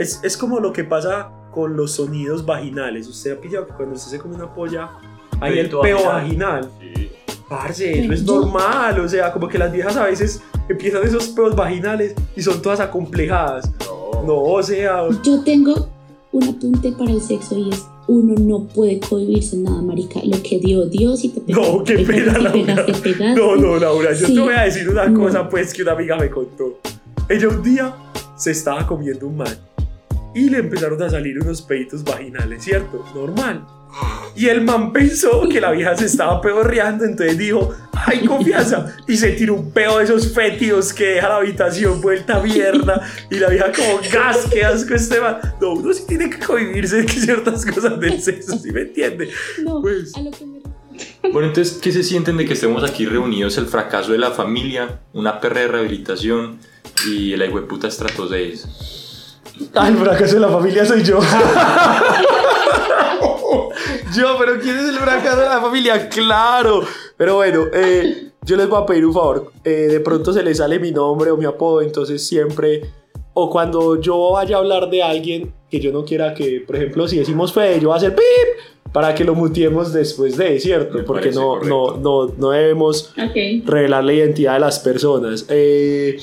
Es, es como lo que pasa con los sonidos vaginales. Usted ha pillado que cuando usted se come una polla, hay el peo vaginal. vaginal. Sí. Parce, eso es normal. O sea, como que las viejas a veces empiezan esos peos vaginales y son todas acomplejadas. No. No, o sea, Yo tengo un apunte para el sexo y es uno no puede cohibirse nada, marica. Lo que dio Dios y te pegaste, No, qué te pena, pegaste, Laura. pegaste, pegaste. No, no, Laura, yo Sí. te voy a decir una No. cosa, pues, que una amiga me contó. Ella un día se estaba comiendo un man y le empezaron a salir unos peitos vaginales, ¿cierto? Normal. Y el man pensó que la vieja se estaba pedorreando, entonces dijo, ¡ay, confianza! Y se tiró un peo de esos fétidos que deja la habitación vuelta a mierda. Y la vieja como, ¡gas! ¡Qué asco este man! No, uno sí tiene que cohibirse de ciertas cosas del sexo, ¿sí me entiende? No, Pues- a lo que me Bueno, entonces, ¿qué se sienten de que estemos aquí reunidos? El fracaso de la familia, una perra de rehabilitación y el puta estrato 6. Ah, el fracaso de la familia soy yo. yo, pero ¿quién es el fracaso de la familia? Claro. Pero bueno, eh, yo les voy a pedir un favor. Eh, de pronto se les sale mi nombre o mi apodo, entonces siempre... O cuando yo vaya a hablar de alguien que yo no quiera que, por ejemplo, si decimos Fede, yo voy a hacer pip para que lo mutiemos después de, ¿cierto? Me Porque no, no, no, no debemos revelar la identidad de las personas. Eh,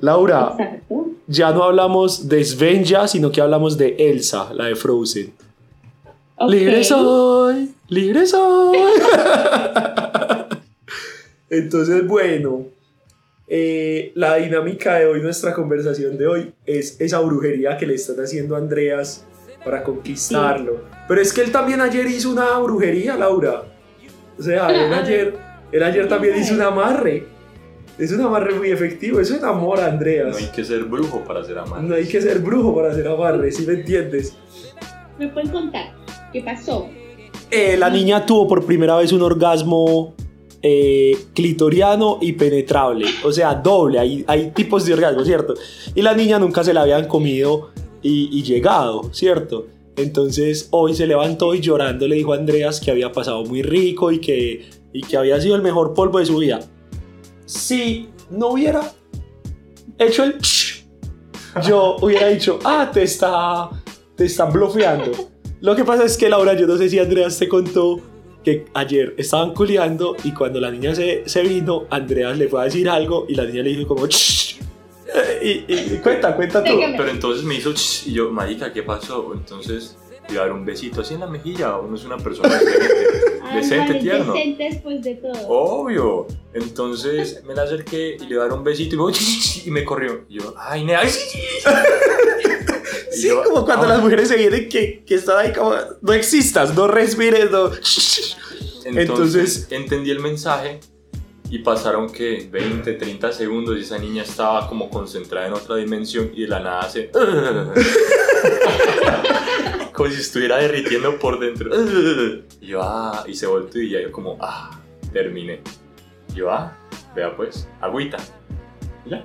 Laura, exacto. Ya no hablamos de Svenja, sino que hablamos de Elsa, la de Frozen. Ok. Libre soy, libre soy. Entonces, bueno, eh, la dinámica de hoy, nuestra conversación de hoy, es esa brujería que le están haciendo a Andreas para conquistarlo. Pero es que él también ayer hizo una brujería, Laura. O sea, él ayer, él ayer también hizo un amarre. Es un amarre muy efectivo, eso enamora a Andreas. No hay que ser brujo para ser amante. No hay que ser brujo para hacer amarre, ¿sí me entiendes? ¿Me pueden contar qué pasó? Eh, la niña tuvo por primera vez un orgasmo eh, clitoriano y penetrable. O sea, doble. Hay, hay tipos de orgasmo, ¿cierto? Y la niña nunca se la habían comido y, y llegado, ¿cierto? Entonces hoy se levantó y llorando le dijo a Andreas que había pasado muy rico y que, y que había sido el mejor polvo de su vida. Si no hubiera hecho el... Yo hubiera dicho, ah, te está, te están blofeando. Lo que pasa es que Laura, yo no sé si Andreas te contó que ayer estaban culiando y cuando la niña se, se vino, Andreas le fue a decir algo y la niña le dijo como... Eh, Y, y- cuenta, cuenta tú. Pero entonces me hizo "Ch", y yo, marica, ¿qué pasó? Entonces a dar un besito así en la mejilla. Uno es una persona decente, Ah, tierno. Decente después de todo. Obvio. Entonces me la acerqué y le dar un besito y, "Ch", y me corrió. Y yo, ay, nea, ay, sí, sí". Y Sí, yo, como cuando "Ah". las mujeres se vienen que, que están ahí como, no existas, no respires, no... Entonces, Entonces- entendí el mensaje y pasaron que 20, 30 segundos y esa niña estaba como concentrada en otra dimensión y de la nada hace... como si estuviera derritiendo por dentro. Y yo, ah, y se volteó y ya yo como, ah, terminé. Y yo, ah, vea pues, agüita. Y Ya,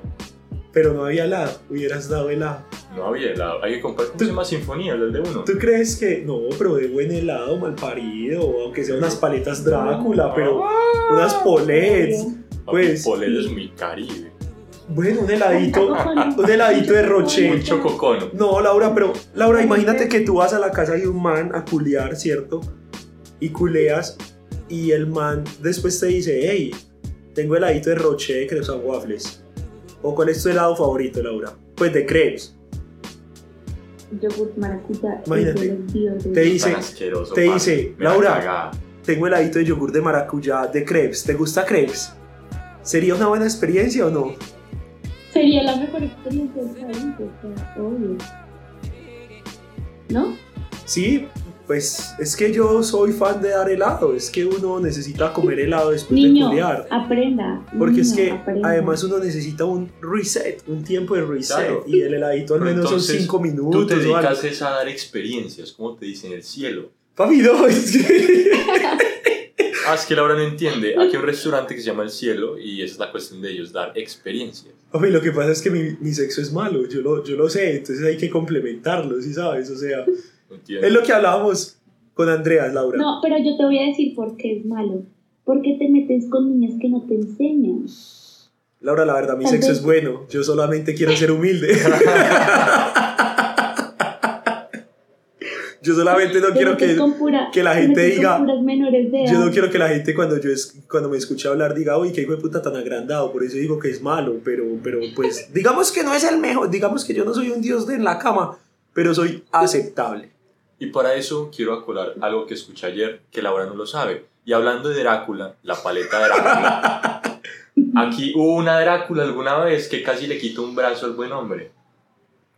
Pero no había helado, hubieras dado helado. no había helado. Hay que comprar, ¿cómo se llama? Sinfonía, el de uno. ¿Tú crees que no, pero de buen helado, mal parido, aunque sea unas paletas Drácula, pero unas polets? Pues- Polel es muy caribe. Bueno, un heladito, un heladito de Roche. Muy chococono. No, Laura, pero Laura, imagínate que tú vas a la casa de un man a culear, ¿cierto? Y culeas y el man después te dice, hey, tengo heladito de Roche de crepes and waffles. ¿O cuál es tu helado favorito, Laura? Pues de crepes. Yogurt maracuyá. Imagínate, te dice- te dice, Laura. Tengo heladito de yogur de maracuyá de crepes. ¿Te gusta crepes? ¿Sería una buena experiencia o no? Sería la mejor experiencia del país, o sea, obvio. ¿No? Sí, pues es que yo soy fan de dar helado. Es que uno necesita comer helado después de Niño, culear. aprenda. Porque es niño, que aprenda. además uno necesita un reset, un tiempo de reset. Claro. Y el heladito al menos son entonces, 5 Tú minutos. te o algo. dedicas es a dar experiencias, como te dicen, el cielo. Papi, no, es que. Ah, es que Laura no entiende. Aquí hay un restaurante que se llama El Cielo y esa es la cuestión de ellos, dar experiencias. Papi, lo que pasa es que mi, mi sexo es malo. Yo lo, yo lo sé, entonces hay que complementarlo, ¿sí sabes? O sea, ¿No entiendes? es lo que hablábamos con Andreas, Laura. No, pero yo te voy a decir por qué es malo. Porque te metes con niñas que no te enseñan. Laura, la verdad, mi sexo es bueno. Yo solamente quiero ser humilde. Yo solamente no quiero que, pura- que la te gente diga- puras menores de yo no quiero que la gente cuando yo es, cuando me escuche hablar diga, uy, qué hijo de puta tan agrandado, por eso digo que es malo, pero, pero pues digamos que no es el mejor, digamos que yo no soy un dios de en la cama, pero soy aceptable. Y para eso quiero acolar algo que escuché ayer que Laura no lo sabe. Y hablando de Drácula, la paleta de Drácula. Aquí hubo una Drácula alguna vez que casi le quitó un brazo al buen hombre.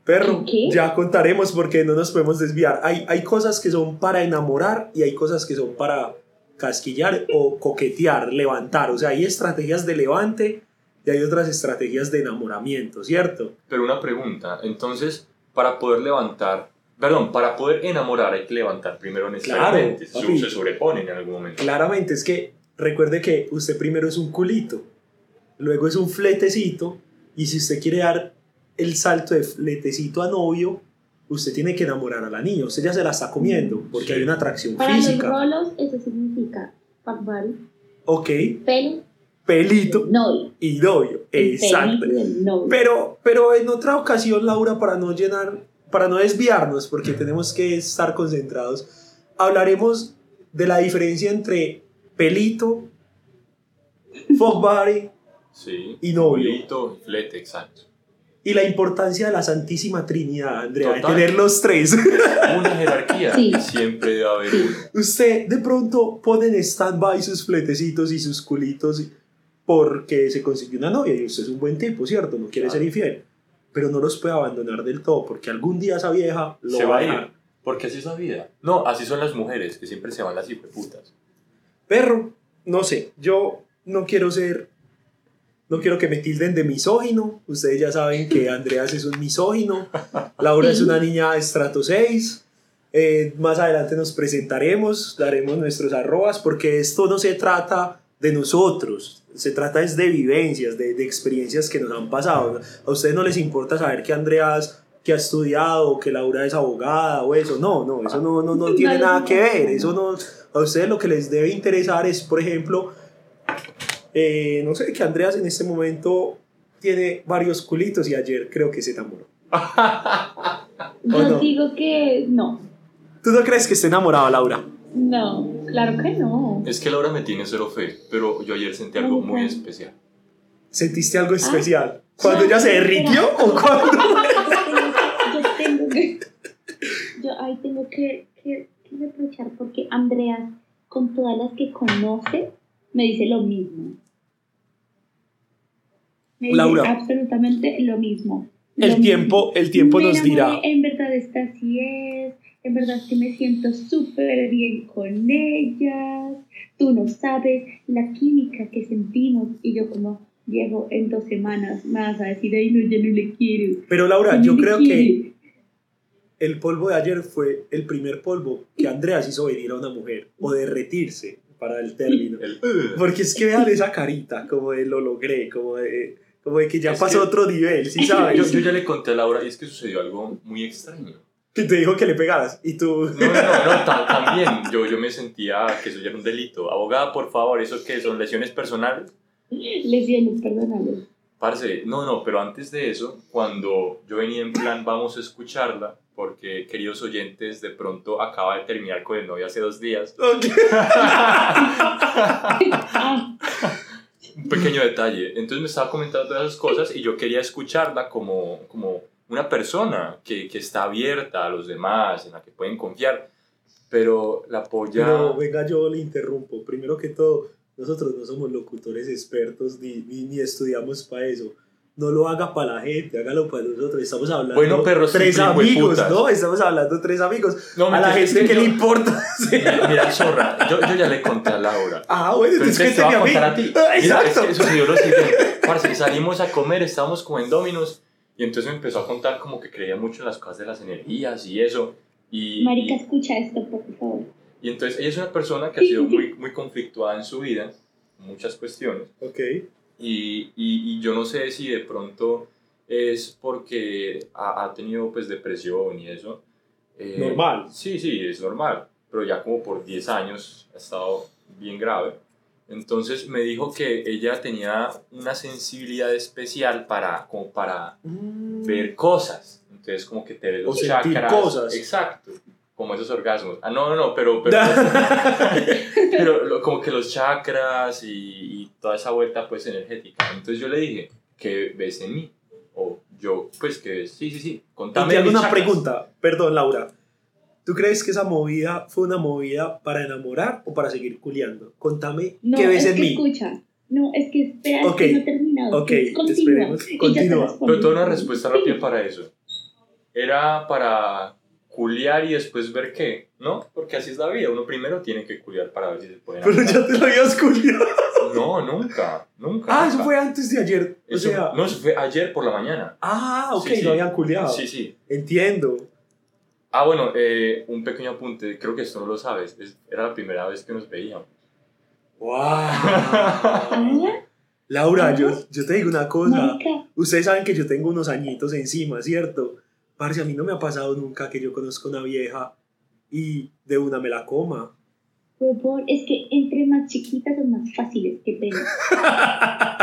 Perro, ¿Qué? ya contaremos porque no nos podemos desviar. Hay, hay cosas que son para enamorar y hay cosas que son para casquillar o coquetear, levantar. O sea, hay estrategias de levante y hay otras estrategias de enamoramiento, ¿cierto? Pero una pregunta, entonces, para poder levantar, perdón, para poder enamorar hay que levantar primero necesariamente. Claro, papi. se sobreponen en algún momento. Claramente es que recuerde que usted primero es un culito, luego es un fletecito y si usted quiere dar el salto de fletecito a novio, usted tiene que enamorar a la niña. Usted ya se la está comiendo porque Sí. hay una atracción Para los física. rolos, eso significa buddy, Ok, pelo, pelito novio. y novio. El Exacto. pelito novio. Pero, pero en otra ocasión, Laura, para no llenar, para no desviarnos, porque tenemos que estar concentrados, hablaremos de la diferencia entre pelito, fuck buddy Sí. Y novio. Culito y flete, exacto. Y la importancia de la Santísima Trinidad, Andrea, de Total. tener los tres. Una jerarquía. Sí. Siempre debe haber uno. Usted de pronto pone en stand-by sus fletecitos y sus culitos porque se consiguió una novia y usted es un buen tipo, ¿cierto? No quiere Claro. ser infiel. Pero no los puede abandonar del todo porque algún día esa vieja lo se va a dejar. ir. Porque así es la vida. No, así son las mujeres, que siempre se van las hijueputas. Perro, no sé, yo no quiero ser, no quiero que me tilden de misógino. Ustedes ya saben que Andreas es un misógino, Laura es una niña estrato 6. Eh, más adelante nos presentaremos, daremos nuestros arrobas, porque esto no se trata de nosotros, se trata es de vivencias, de, de experiencias que nos han pasado. A ustedes no les importa saber que Andreas que ha estudiado, que Laura es abogada o eso, no, no, eso no, no, no tiene nada que ver, eso no, a ustedes lo que les debe interesar es, por ejemplo, eh, no sé, que Andreas en este momento tiene varios culitos y ayer creo que se enamoró. Yo ¿O no? digo que no. ¿Tú no crees que esté enamorado, Laura? No, claro que no. Es que Laura me tiene cero fe, pero yo ayer sentí algo muy especial. ¿Sentiste algo Ah. especial? ¿Cuando No, ella se derritió o cuando? Yo tengo que. Yo ahí tengo que, que, que reprochar porque Andreas, con todas las que conoce, me dice lo mismo. Me dice Laura. absolutamente lo mismo. El Lo tiempo, el tiempo Me nos enamoré, dirá. En verdad, esta sí es. En verdad, que me siento súper bien con ellas. Tú no sabes la química que sentimos. Y yo, como, viejo, en dos semanas vas a decir, ay, no, ya no le quiero. Pero Laura, yo no le creo que quiero". el polvo de ayer fue el primer polvo que Andreas hizo venir a una mujer o derretirse para el término. El, Porque es que vean esa carita, como de lo logré, como de, como de que ya Es pasó que- otro nivel, ¿sí yo, sabes? yo ya le conté a Laura y es que sucedió algo muy extraño. Que te dijo que le pegaras y tú... No, no, no, ta- también. Yo, yo me sentía que eso ya era un delito. Abogada, por favor, ¿eso qué son lesiones personales? Lesiones personales. Parce, No, no, pero antes de eso, cuando yo venía en plan, vamos a escucharla, porque queridos oyentes, de pronto acaba de terminar con el novio hace dos días. ok. Un pequeño detalle. Entonces me estaba comentando todas esas cosas y yo quería escucharla como, como una persona que, que está abierta a los demás, en la que pueden confiar. Pero la polla... Pero venga, yo le interrumpo. Primero que todo, nosotros no somos locutores expertos ni, ni, ni estudiamos para eso. No lo haga para la gente, hágalo para nosotros. Estamos hablando Bueno, pero sí, tres de amigos. ¿no? Estamos hablando tres amigos. No, a la gente es que yo- le importa. Mira, mira, zorra, yo, yo ya le conté a Laura. Ah, bueno, entonces entonces te voy a contar a ti. Ah, Mira, es Exacto. que sucedió lo siguiente. Parce, salimos a comer, estábamos como en Dominos y entonces me empezó a contar como que creía mucho en las cosas de las energías y eso. Y, Marica, y, escucha esto, por favor. y entonces ella es una persona que ha sido muy, muy conflictuada en su vida, en muchas cuestiones. Ok. Y, y, y yo no sé si de pronto es porque ha, ha tenido pues depresión y eso. Eh, Normal. Sí, sí, es normal, pero ya como por 10 años ha estado bien grave. Entonces me dijo que ella tenía una sensibilidad especial para, como para Mm. ver cosas. Entonces como que te ve los O chakras. cosas. Exacto. Como esos orgasmos. Ah, no, no, no, pero, pero, pero como que los chakras y, y toda esa vuelta pues energética. Entonces yo le dije, ¿qué ves en mí? O yo, pues que ves, sí, sí, sí, Y contame te hago una chakras. pregunta, perdón Laura. ¿Tú crees que esa movida fue una movida para enamorar o para seguir culiando? Contame No, qué ves es en que mí. escucha. No, es que espera, Ok, es que no he terminado. ok, Continúa. Y continúa. Pero tengo una respuesta rápida para eso. Era para culiar y después ver qué, ¿no? Porque así es la vida. Uno primero tiene que culiar para ver si se puede Pero enamorar. ya te lo habías culiado. No, nunca, nunca. Ah, eso fue antes de ayer. O Eso- sea, no, eso fue ayer por la mañana. ah, ok, Sí, sí. lo habían culiado. Sí, sí. Entiendo. Ah, bueno, eh, un pequeño apunte, creo que esto no lo sabes, es- era la primera vez que nos veíamos. ¡Wow! Laura, yo, yo te digo una cosa. Ustedes saben que yo tengo unos añitos encima, ¿cierto? Parce, a mí no me ha pasado nunca que yo conozca una vieja y de una me la coma. Huevón, es que entre más chiquitas son más fáciles, qué pena.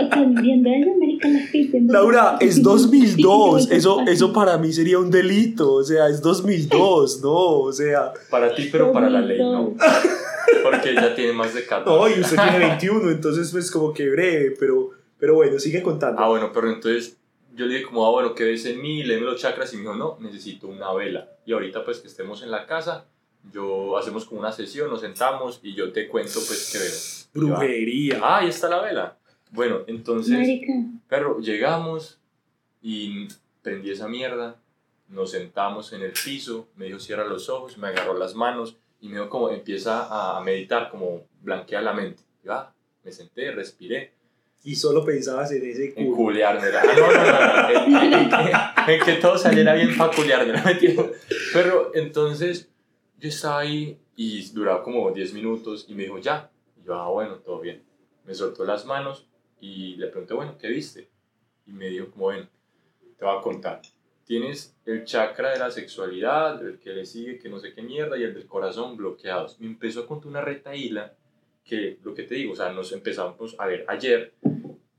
Están viendo eso, marica, la gente. ¿no? Laura, es 2002. Sí, Eso, eso para mí sería un delito. O sea, es 2002, ¿no? O sea, Para ti, pero para la ley no. 2002. Porque ella tiene más de 14. no, y usted tiene 21, entonces pues como que breve, pero, pero bueno, sigue contando. Ah, bueno, pero entonces yo le dije como, ah, bueno, ¿qué ves en mí? Léeme los chakras y me dijo, no, necesito una vela. Y ahorita pues que estemos en la casa, yo hacemos como una sesión, nos sentamos y yo te cuento pues qué veo. Yo, Brujería. Ah, ahí está la vela. Bueno, entonces, Marica, perro, llegamos y prendí esa mierda, nos sentamos en el piso, me dijo cierra los ojos, me agarró las manos y me dijo como empieza a meditar, como blanquea la mente. Y yo, ah, me senté, respiré Y solo pensabas en ese en culo. culiarme. Ah, no, no, no. En, en- en- en que todo saliera bien para. Mentira. Pero entonces yo estaba ahí y duraba como 10 minutos y me dijo, ya. Y yo, ah, bueno, todo bien. Me soltó las manos y le pregunté, bueno, ¿qué viste? Y me dijo, como ven, te voy a contar. Tienes el chakra de la sexualidad, el que le sigue, que no sé qué mierda, y el del corazón bloqueados. Me empezó a contar una retaíla que, lo que te digo, o sea, nos empezamos a ver ayer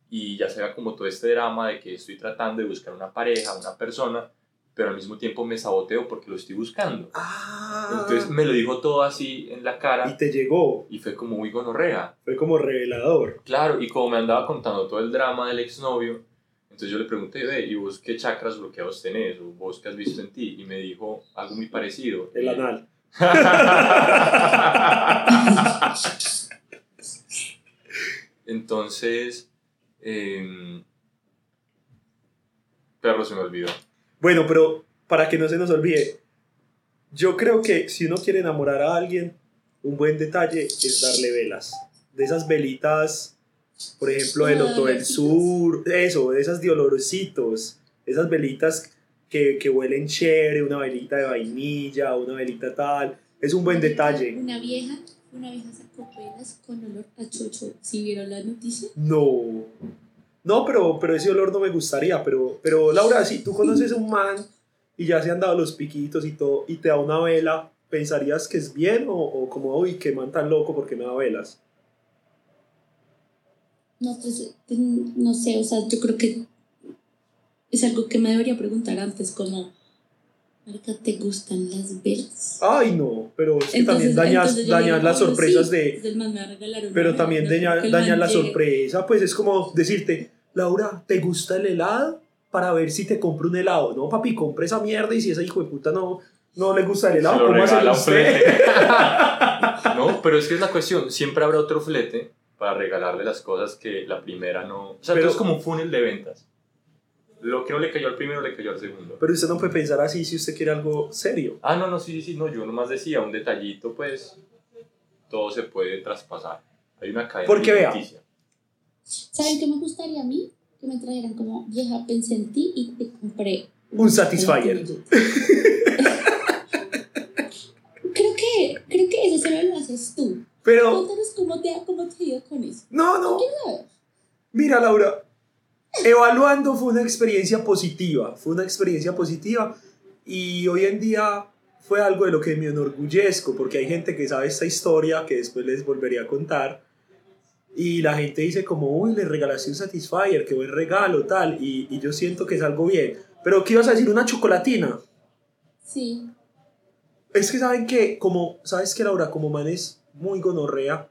y ya se ve como todo este drama de que estoy tratando de buscar una pareja, una persona, pero al mismo tiempo me saboteo porque lo estoy buscando. Ah, Entonces me lo dijo todo así en la y cara te llegó. y fue como muy gonorrea. Fue como revelador. Claro, y como me andaba contando todo el drama del exnovio, entonces yo le pregunté, ve, ¿y vos qué chakras bloqueados tenés? ¿O vos qué has visto en ti? Y me dijo algo muy parecido. El Y- anal. Entonces, em, perro se me olvidó. Bueno, pero para que no se nos olvide, yo creo que si uno quiere enamorar a alguien, un buen detalle es darle velas. De esas velitas, por ejemplo, del Loto del Sur, eso, de esas de olorositos, esas velitas que, que huelen chévere, una velita de vainilla, una velita tal, es un buen detalle. Una vieja, una vieja sacó velas con olor a chocho. ¿Sí vieron la noticia? No. No, pero, pero ese olor no me gustaría. Pero, pero Laura, si tú conoces a un man y ya se han dado los piquitos y todo, y te da una vela, ¿pensarías que es bien o, o como, uy, qué man tan loco porque me da velas? No, pues mm, no sé, o sea, yo creo que es algo que me debería preguntar antes, como, Marica, ¿te gustan las velas? Ay, no, pero es que también dañas, las "Oh, sorpresas sí". de... Pero también daña- dañas la sorpresa, pues es como decirte, Laura, ¿te gusta el helado? Para ver si te compro un helado. No, papi, compre esa mierda y si esa hijo de puta no, no le gusta el helado, ¿cómo hace usted? no, pero es que es la cuestión. Siempre habrá otro flete para regalarle las cosas que la primera no. O sea, Pero- todo es como un funnel de ventas. Lo que no le cayó al primero le cayó al segundo. Pero usted no puede pensar así si usted quiere algo serio. Ah, no, no, sí, sí, sí, no, yo nomás decía un detallito, pues todo se puede traspasar. Hay una cadena Porque vea. ¿Saben qué me gustaría a mí? Que me trajeran como, vieja, pensé en ti y te compré Un Satisfyer. Creo que, creo que eso solo lo haces tú. Pero, Cuéntanos cómo te, cómo te ha ido con eso. no, no. Saber. Mira, Laura, evaluando fue una experiencia positiva. Fue una experiencia positiva y hoy en día fue algo de lo que me enorgullezco porque hay gente que sabe esta historia que después les volvería a contar. Y la gente dice como, uy, le regalaste un Satisfyer, qué buen regalo, tal. Y, y yo siento que es algo bien. Pero, ¿qué ibas a decir? ¿Una chocolatina? Sí. Es que saben que, como, ¿sabes que Laura? Como man es muy gonorrea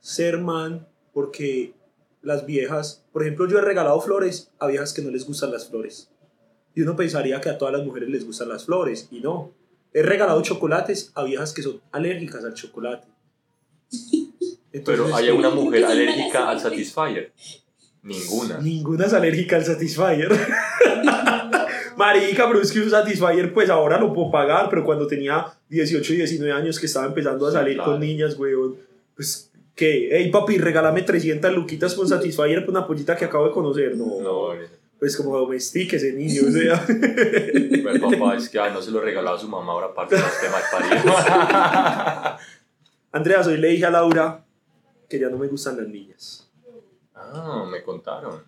ser man, porque las viejas, por ejemplo, yo he regalado flores a viejas que no les gustan las flores. Y uno pensaría que a todas las mujeres les gustan las flores, y no. He regalado chocolates a viejas que son alérgicas al chocolate. Pero Entonces, hay una Creo que mujer alérgica al Satisfyer. Ninguna. Ninguna es alérgica al Satisfyer. Marica, pero es que un Satisfyer, pues ahora lo puedo pagar, pero cuando tenía 18 y 19 años que estaba empezando a salir claro. con niñas, weón, pues, ¿qué? Hey, papi, regálame 300 luquitas con Satisfyer por una pollita que acabo de conocer. No, No, eh, pues como domestique ese niño, o sea. el papá es que ay, no se lo regalaba a su mamá, ahora parte de mal parido. Andrea, hoy le dije a Laura que ya no me gustan las niñas, ah, me contaron.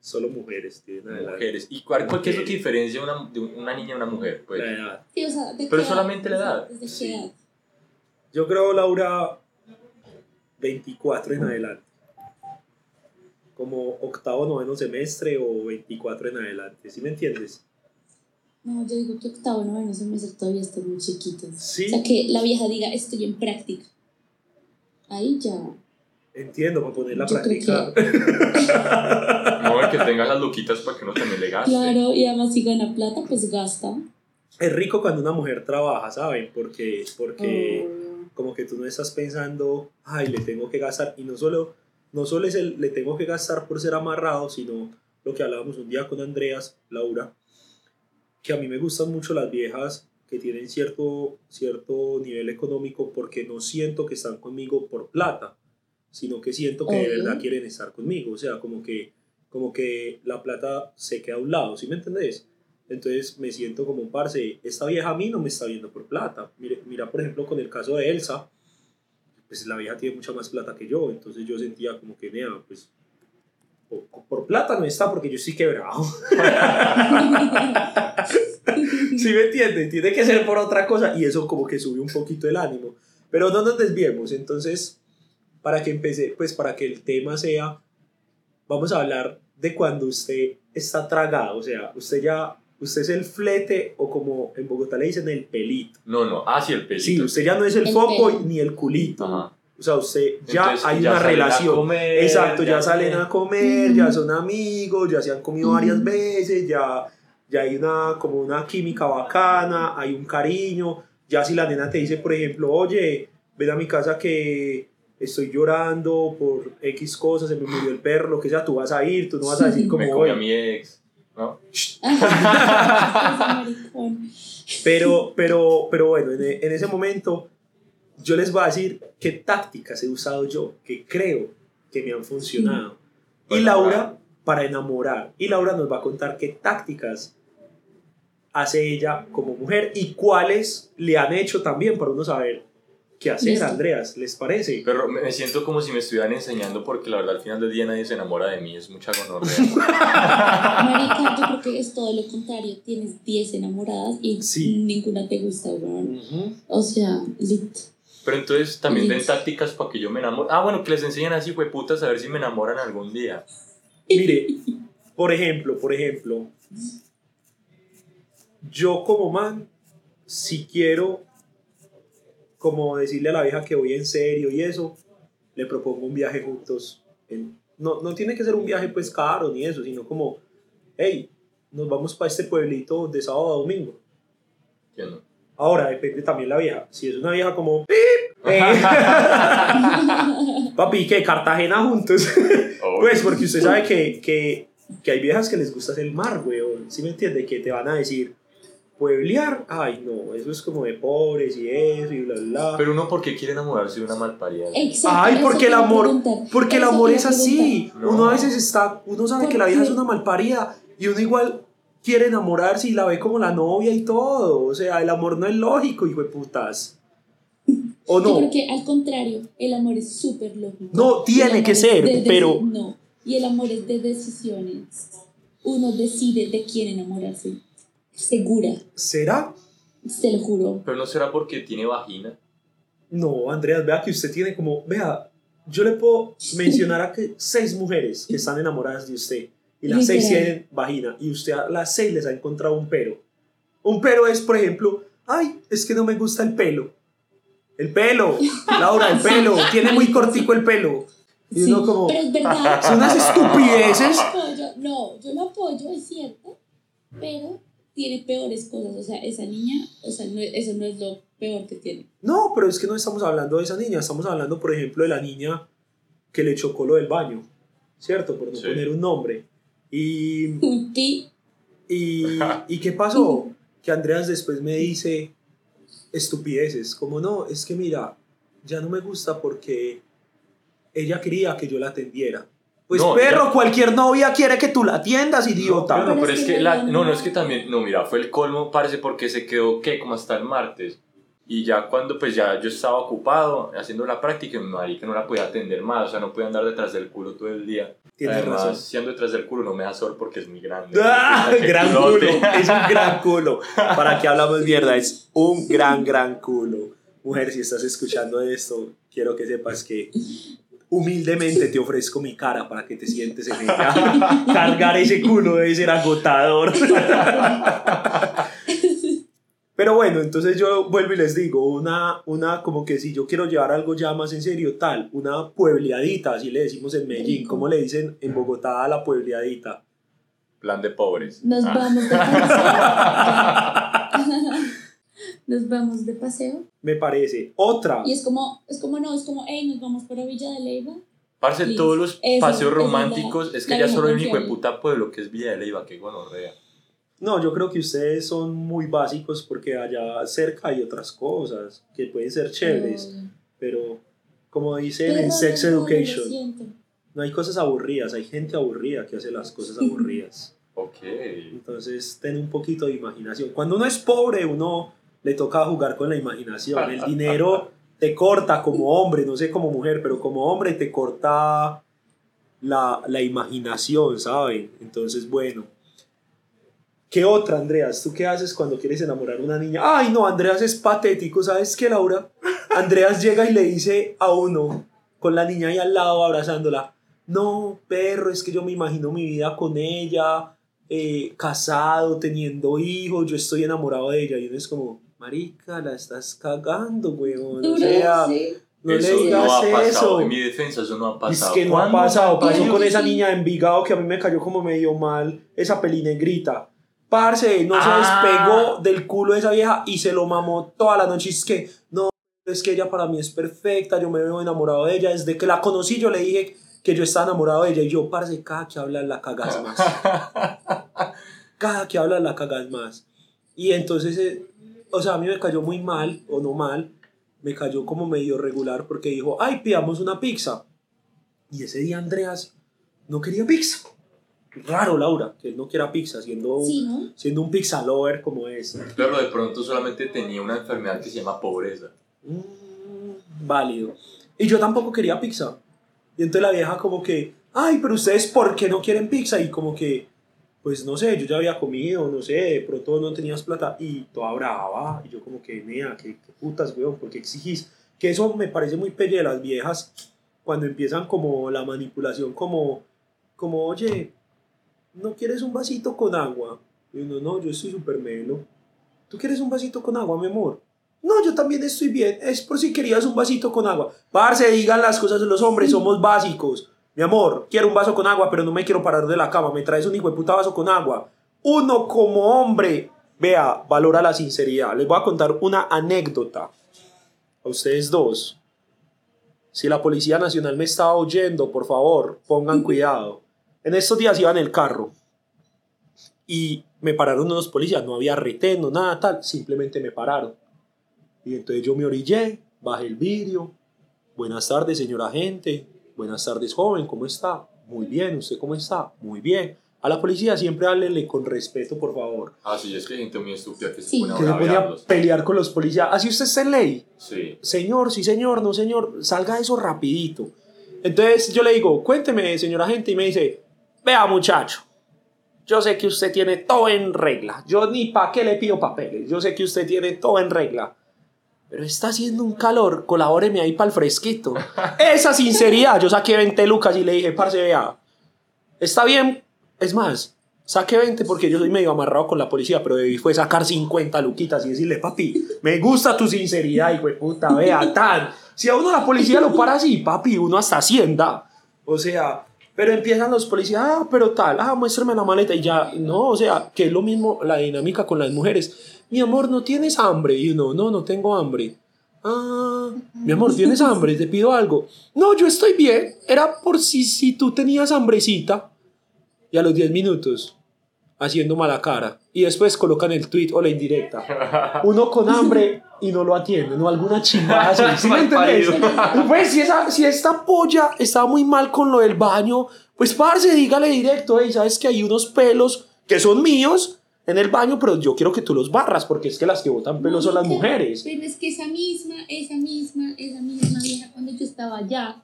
solo mujeres. tienen adelante. Mujeres. ¿Y cuál, cuál- qué es lo que diferencia una, de una niña a una mujer? Pues, La edad. Sí, o sea, ¿de Pero qué solamente la edad. ¿Desde qué Sí. edad? Yo creo, Laura, 24 en adelante. Como octavo, noveno semestre o 24 en adelante. ¿Sí me entiendes? No, yo digo que octavo, noveno semestre todavía están muy chiquitos. Sí. O sea, que la vieja diga, estoy en práctica. Ahí ya. Entiendo, para poner la Yo creo práctica. no, el que tenga las luquitas para que uno también le gaste. Claro, y además si gana plata, pues gasta. Es rico cuando una mujer trabaja, ¿saben? Porque, porque Oh. como que tú no estás pensando, ay, le tengo que gastar. Y no solo, no solo es el le tengo que gastar por ser amarrado, sino lo que hablábamos un día con Andreas, Laura, que a mí me gustan mucho las viejas que tienen cierto, cierto nivel económico porque no siento que están conmigo por plata, sino que siento que de Obvio. verdad quieren estar conmigo. O sea, como que, como que la plata se queda a un lado, ¿sí me entendés? Entonces me siento como un parce, esta vieja a mí no me está viendo por plata. Mire, mira, por ejemplo, con el caso de Elsa, pues la vieja tiene mucha más plata que yo, entonces yo sentía como que, nea, pues por, por plata no está porque yo estoy quebrado. ¿Sí me entienden? Tiene que ser por otra cosa y eso como que sube un poquito el ánimo. Pero no nos desviemos, entonces, para que empecé, pues para que el tema sea, vamos a hablar de cuando usted está tragado, o sea, usted ya, usted es el flete o como en Bogotá le dicen el pelito. No, no, ah, sí, el pelito. Sí, usted ya no es el El fuckboy pelo. ni el culito. Ajá. O sea, usted ya Entonces, hay ya una salen a relación. comer, Exacto, ya, salen tienen- a comer, ya son amigos, ya se han comido varias veces, ya, ya hay una, como una química bacana, hay un cariño. Ya si la nena te dice, por ejemplo, oye, ven a mi casa que estoy llorando por X cosas, se me murió el perro, lo que sea, tú vas a ir, tú no vas a decir como, Me comí a mi ex. ¿no? Pero, pero, pero bueno, en, en ese momento yo les voy a decir qué tácticas he usado yo, que creo que me han funcionado. Y Para Laura, enamorar. para enamorar. Y Laura nos va a contar qué tácticas hace ella como mujer y cuáles le han hecho también para uno saber qué hacer, Listo. Andreas, ¿les parece? Pero me siento como si me estuvieran enseñando porque la verdad al final del día nadie se enamora de mí, es mucha gonorrea. Marica, yo creo que es todo lo contrario. Tienes 10 enamoradas y Sí. ninguna te gusta, weón. O sea, lit. Pero entonces también ven tácticas para que yo me enamore. Ah, bueno, que les enseñan así, fue putas, a ver si me enamoran algún día. Mire, por ejemplo, por ejemplo, yo como man, si quiero como decirle a la vieja que voy en serio y eso, le propongo un viaje juntos. En- no, no tiene que ser un viaje pues caro ni eso, sino como, hey, nos vamos para este pueblito de sábado a domingo. ¿Entiendo? Ahora, depende también la vieja. Si es una vieja como, "Pip", eh, papi, que Cartagena juntos. Oh, Pues porque usted sabe que, que, que hay viejas que les gusta hacer el mar, weón. ¿Sí me entiende? Que te van a decir, pueblear, ay no, eso es como de pobres y eso y bla, bla. Pero uno, ¿por qué quiere enamorarse de una malparida? Exacto. Ay, porque el amor, preguntar. porque el Eso amor es así. Uno No. a veces está, uno sabe ¿Por que la vieja qué? es una malparida y uno igual quiere enamorarse y la ve como la novia y todo. O sea, el amor no es lógico, hijo de putas. ¿O Yo no? creo que al contrario, el amor es súper lógico. No, tiene que ser, de- de- pero- No, y el amor es de decisiones. Uno decide de quién enamorarse. Segura, ¿Será? te lo juro. Pero no será porque tiene vagina. No, Andreas, vea que usted tiene como, vea, yo le puedo mencionar a que seis mujeres que están enamoradas de usted y las seis tienen vagina y usted a las seis les ha encontrado un pero. Un pero es, por ejemplo, Ay, es que no me gusta el pelo. El pelo, Laura, el pelo. Tiene muy cortico el pelo. Y Sí, uno como... Pero es verdad. Son unas estupideces. apoyo, no, yo lo apoyo, es cierto, pero tiene peores cosas. O sea, esa niña, o sea, no- eso no es lo peor que tiene. No, pero es que no estamos hablando de esa niña. Estamos hablando, por ejemplo, de la niña que le chocó lo del baño. ¿Cierto? Por no Sí. poner un nombre. Y ¿Y, ¿y qué pasó? Que Andreas después me dice estupideces, como no, es que mira, ya no me gusta porque ella quería que yo la atendiera. Pues No, perro, ya- cualquier novia quiere que tú la atiendas, idiota. No, pero Pero es que que la, no- no, es que también, no, mira, fue el colmo, parece porque se quedó, ¿qué? Como hasta el martes. Y ya cuando pues ya yo estaba ocupado haciendo la práctica, mi marica no la podía atender más, o sea, no podía andar detrás del culo todo el día. Tienes Además, razón. si ando detrás del culo no me da sol porque es muy grande. ¡Ah! Gran culote. culo, es un gran culo. ¿Para qué hablamos mierda? Es un gran, gran culo. Mujer, si estás escuchando esto, quiero que sepas que humildemente te ofrezco mi cara para que te sientes en ella. Cargar ese culo debe ser agotador. Pero bueno, entonces yo vuelvo y les digo, una, una como que si yo quiero llevar algo ya más en serio, tal, una puebleadita, así le decimos en Medellín, Rico. ¿cómo le dicen en Bogotá a la puebleadita? Plan de pobres. nos Ah. vamos de. nos vamos de paseo. Me parece. Otra. Y es como, es como, no, es como, hey, nos vamos para Villa de Leyva. Parce, Liz, todos los esa- paseos esa es la- románticos, es que ya solo hay un hijo de puta pueblo que es Villa de Leyva, que gonorrea. No, yo creo que ustedes son muy básicos porque allá cerca hay otras cosas que pueden ser chéveres, Pero- pero como dicen pero en Sex no, no, Education, siento. no hay cosas aburridas, hay gente aburrida que hace las cosas aburridas. Ok. Entonces, ten un poquito de imaginación. Cuando uno es pobre, uno le toca jugar con la imaginación. El dinero te corta como hombre, no sé como mujer, pero como hombre te corta la, la imaginación, ¿saben? Entonces, bueno. ¿Qué otra, Andreas? ¿Tú qué haces cuando quieres enamorar a una niña? Ay, no, Andreas es patético, ¿sabes qué, Laura? Andreas llega y le dice a uno, con la niña ahí al lado abrazándola, no, perro, es que yo me imagino mi vida con ella, eh, casado, teniendo hijos, yo estoy enamorado de ella. Y uno es como, marica, la estás cagando, weón. O sea, sí. no eso le digas no ha pasado. eso. En mi defensa, eso no ha Es pasado. que no ha pasado, pasó con esa niña de Envigado que a mí me cayó como medio mal, esa peli negrita. Parce, no Ah. se despegó del culo de esa vieja y se lo mamó toda la noche. Es que, no, es que ella para mí es perfecta, yo me veo enamorado de ella. Desde que la conocí yo le dije que yo estaba enamorado de ella y yo, parce, cada que hablas la cagas más. cada que hablas la cagas más. Y entonces, eh, o sea, a mí me cayó muy mal, o no mal, me cayó como medio regular porque dijo, ay, pidamos una pizza. Y ese día Andreas no quería pizza. Raro, Laura, que él no quiera pizza, siendo, Sí, ¿no? siendo un pizza lover como es. Claro, de pronto solamente tenía una enfermedad que se llama pobreza. Mm, válido. Y yo tampoco quería pizza. Y entonces la vieja como que, ay, pero ustedes ¿por qué no quieren pizza? Y como que, pues no sé, yo ya había comido, no sé, de pronto no tenías plata. Y toda brava. Y yo como que, nea, qué, qué putas, weón, ¿por qué exigís? Que eso me parece muy pelle de las viejas cuando empiezan como la manipulación, como, como, oye, ¿no quieres un vasito con agua? Y uno, no, yo estoy súper melo. ¿Tú quieres un vasito con agua, mi amor? No, yo también estoy bien. Es por si querías un vasito con agua. Parce, digan las cosas de los hombres, somos básicos. Mi amor, quiero un vaso con agua, pero no me quiero parar de la cama. Me traes un hijo de puta vaso con agua. Uno como hombre, vea, valora la sinceridad. Les voy a contar una anécdota a ustedes dos. Si la Policía Nacional me estaba oyendo, por favor, pongan cuidado. En estos días iba en el carro y me pararon unos policías. No había retén, no nada tal. Simplemente me pararon. Y entonces yo me orillé, bajé el vidrio. Buenas tardes, señor agente. Buenas tardes, joven. ¿Cómo está? Muy bien. ¿Usted cómo está? Muy bien. A la policía siempre háblele con respeto, por favor. Ah, sí, es que hay gente muy estúpida que se Sí. pone a Que se pone a pelear con los policías. Así usted está en ley. Sí. Señor, sí, señor, no, señor. Salga eso rapidito. Entonces yo le digo, cuénteme, señor agente. Y me dice, vea, muchacho. Yo sé que usted tiene todo en regla. Yo ni para qué le pido papeles. Yo sé que usted tiene todo en regla. Pero está haciendo un calor, colabóreme ahí para el fresquito. Esa sinceridad. Yo saqué 20 lucas y le dije, parce, vea, está bien. Es más, saque 20 porque yo soy medio amarrado con la policía, pero debí fue sacar 50 luquitas y decirle, papi, me gusta tu sinceridad, hijo de puta, vea, tan. Si a uno la policía lo para así, papi, uno hasta hacienda. O sea, pero empiezan los policías, ah, pero tal, ah, muéstrame la maleta y ya, no, o sea, que es lo mismo la dinámica con las mujeres. Mi amor, ¿no tienes hambre? Y uno, no, no tengo hambre. Ah, mi amor, ¿tienes hambre? Te pido algo. No, yo estoy bien. Era por si, si tú tenías hambrecita. Y a los 10 minutos, haciendo mala cara. Y después colocan el tweet o la indirecta. Uno con hambre y no lo atiende, ¿no? Alguna chingada así. ¿Sí me entendés? Pues si, esa, si esta polla estaba muy mal con lo del baño, pues parce, dígale directo, hey, ¿sabes que hay unos pelos que son míos? en el baño, pero yo quiero que tú los barras, porque es que las que botan pelos son las mujeres. Pero es que esa misma, esa misma, esa misma vieja, cuando yo estaba allá,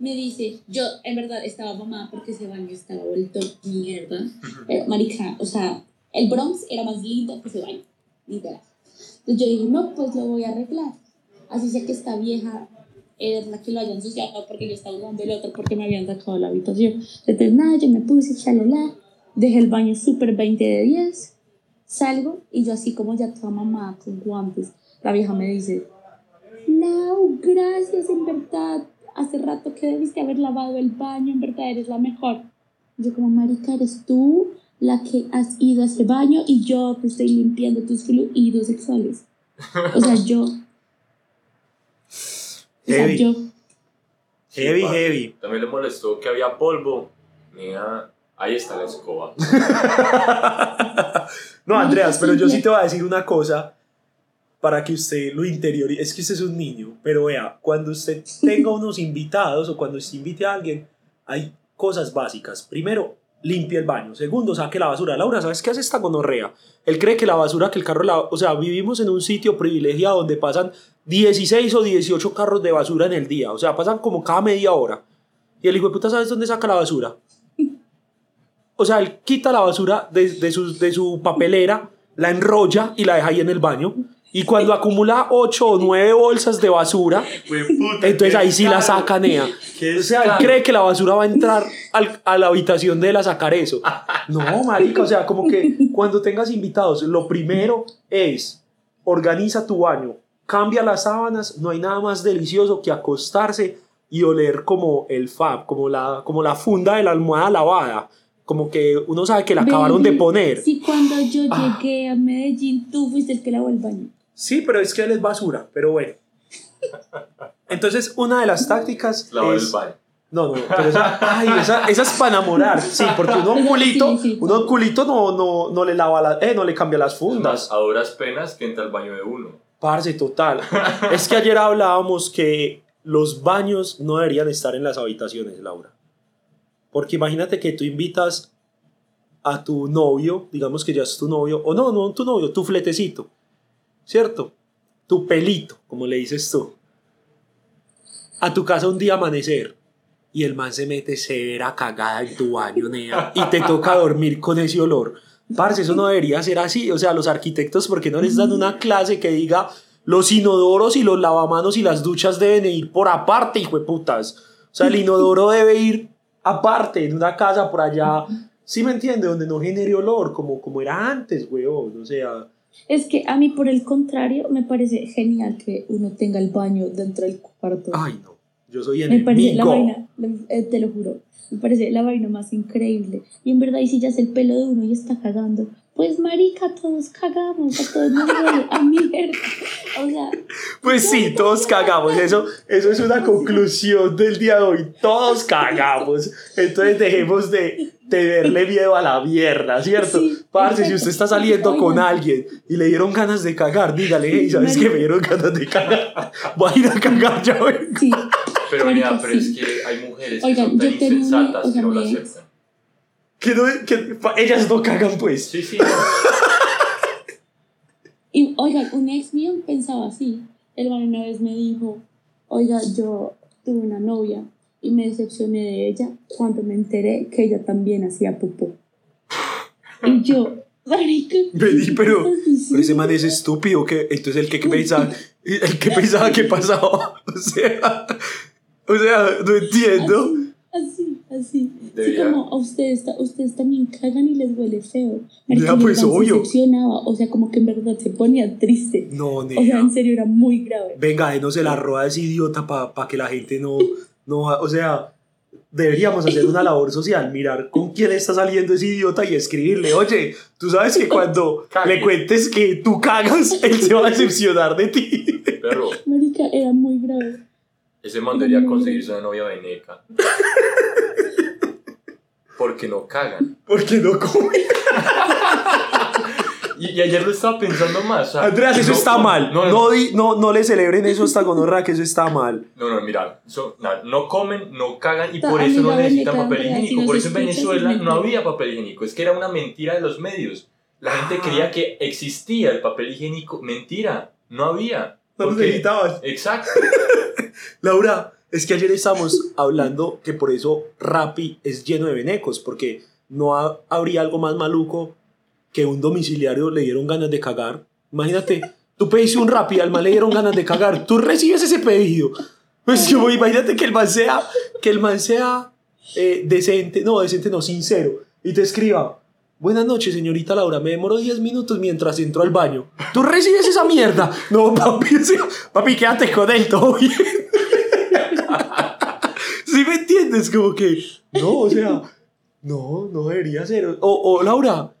me dice, yo en verdad estaba mamada porque ese baño estaba vuelto mierda. Pero, marica, o sea, el Bronx era más lindo que ese baño, literal. Entonces yo dije, no, pues lo voy a arreglar. Así sé que esta vieja es la que lo haya ensuciado, porque yo estaba usando el otro, porque me habían sacado la habitación. Entonces, nada, yo me puse, chalala, dejé el baño súper 20 de 10, salgo y yo así como ya toda mamada con guantes, la vieja me dice, no, gracias, en verdad, hace rato que debiste haber lavado el baño, en verdad eres la mejor. Yo como, marica, eres tú la que has ido a ese baño y yo te estoy limpiando tus fluidos sexuales. O sea, yo... O sea, Heavy. yo... Heavy, Sí, heavy. También le molestó que había polvo. Mira, ahí está la escoba. No, Andreas, pero yo sí te voy a decir una cosa para que usted lo interiorice. Es que usted es un niño, pero vea, cuando usted tenga unos invitados o cuando usted invite a alguien, hay cosas básicas. Primero, limpie el baño. Segundo, saque la basura. Laura, ¿sabes qué hace esta gonorrea? Él cree que la basura, que el carro, la... o sea, vivimos en un sitio privilegiado donde pasan 16 o 18 carros de basura en el día. O sea, pasan como cada media hora. Y el hijo de puta, ¿sabes dónde saca la basura? O sea, él quita la basura de, de, su, de su papelera, la enrolla y la deja ahí en el baño. Y cuando acumula 8 o 9 bolsas de basura, entonces ahí sí la saca Nea. O sea, él cree que la basura va a entrar al- a la habitación de él a sacar eso. No, marica, o sea, como que cuando tengas invitados, lo primero es organiza tu baño, cambia las sábanas, no hay nada más delicioso que acostarse y oler como el fab, como la, como la funda de la almohada lavada, como que uno sabe que la acabaron de poner. Si cuando yo Ah. llegué a Medellín, tú fuiste el que lavó el baño. Sí, pero es que él es basura, pero bueno. Entonces, una de las tácticas Lavar es... el baño. No, no, pero esa, ay, esa, esa es para enamorar, sí, porque uno un culito, Sí, sí. uno un culito no, no, no le lava la, eh, no le cambia las fundas. más, a duras penas que entra al baño de uno. Parce, total. Es que ayer hablábamos que los baños no deberían estar en las habitaciones, Laura. Porque imagínate que tú invitas a tu novio, digamos que ya es tu novio, o no, no tu novio, tu fletecito, ¿cierto? Tu pelito, como le dices tú. A tu casa un día amanecer y el man se mete severa cagada en tu baño, nea, y te toca dormir con ese olor. Parce, eso no debería ser así. O sea, los arquitectos, ¿por qué no les dan una clase que diga los inodoros y los lavamanos y las duchas deben de ir por aparte, hijo de putas? O sea, el inodoro debe ir aparte, en una casa por allá. ¿Sí me entiende? Donde no genere olor, como, como era antes, weón. O sea, Es que a mí, por el contrario, me parece genial que uno tenga el baño dentro del cuarto. ay, no. Yo soy me parece la enemigo. vaina, eh, te lo juro, me parece la vaina más increíble. Y en verdad, y si ya es el pelo de uno y está cagando, pues marica, todos cagamos, a todos nos duele, a mierda. O sea, Pues sí, todos cagamos. Eso, eso es una conclusión del día de hoy. Todos cagamos. Entonces dejemos de tenerle miedo a la mierda, ¿cierto? Sí, Parce, si usted está saliendo con alguien y le dieron ganas de cagar, dígale, hey, ¿sabes que me dieron ganas de cagar? Voy a ir a cagar, ya vengo. sí. Pero Marica, mira, pero sí. es que hay mujeres Oigan, que son tan una- insensatas que oigan, no lo aceptan. Que no, que, ellas no cagan, pues. Sí, sí. Y oigan, un ex mío pensaba así. El man una vez me dijo, oiga, yo tuve una novia y me decepcioné de ella cuando me enteré que ella también hacía popó. Y yo, marica, pero, ¿qué estás pero ese man es estúpido. que Entonces, el que, que pensaba, el que pensaba que pasaba. O sea, o sea, no entiendo. Así, así. Sí, Debería- como a ustedes, ta- ustedes también cagan y les huele feo. Ya, mi pues, se obvio. decepcionaba, o sea, como que en verdad se ponía triste. No, O sea, nena. en serio era muy grave. Venga, no se la roba ese idiota para que la gente no, no. O sea, deberíamos hacer una labor social, mirar con quién está saliendo ese idiota y escribirle, oye, tú sabes que cuando Cague. le cuentes que tú cagas, él se va a decepcionar de ti. Perro, Marica, era muy grave. ese man debería conseguirse una novia veneca. Porque no cagan. Porque no come. Y, y ayer lo estaba pensando más. o sea, Andreas, eso no- está mal. No, No, no, di- no, no le celebren eso hasta gonorra, que eso está mal. no, no, mira, so- na- no comen, no cagan y por eso no necesitan papel higiénico. Por eso en Venezuela no había papel higiénico. Es que era una mentira de los medios. La gente Ah. creía que existía el papel higiénico. Mentira, no había. No lo necesitabas. Exacto. Laura, es que ayer estábamos hablando que por eso Rappi es lleno de venecos, porque no ha- habría algo más maluco que un domiciliario le dieron ganas de cagar. Imagínate, tú pediste un Rappi, al man le dieron ganas de cagar, tú recibes ese pedido. Pues yo, imagínate que el man sea, que el man sea eh, decente, no, decente no, sincero, y te escriba, buenas noches señorita Laura, me demoro 10 minutos mientras entro al baño. ¿Tú recibes esa mierda? No, papi, papi, quédate con él, todo bien. ¿Sí me entiendes? Como que, no, o sea, no, no debería ser. O, o Laura,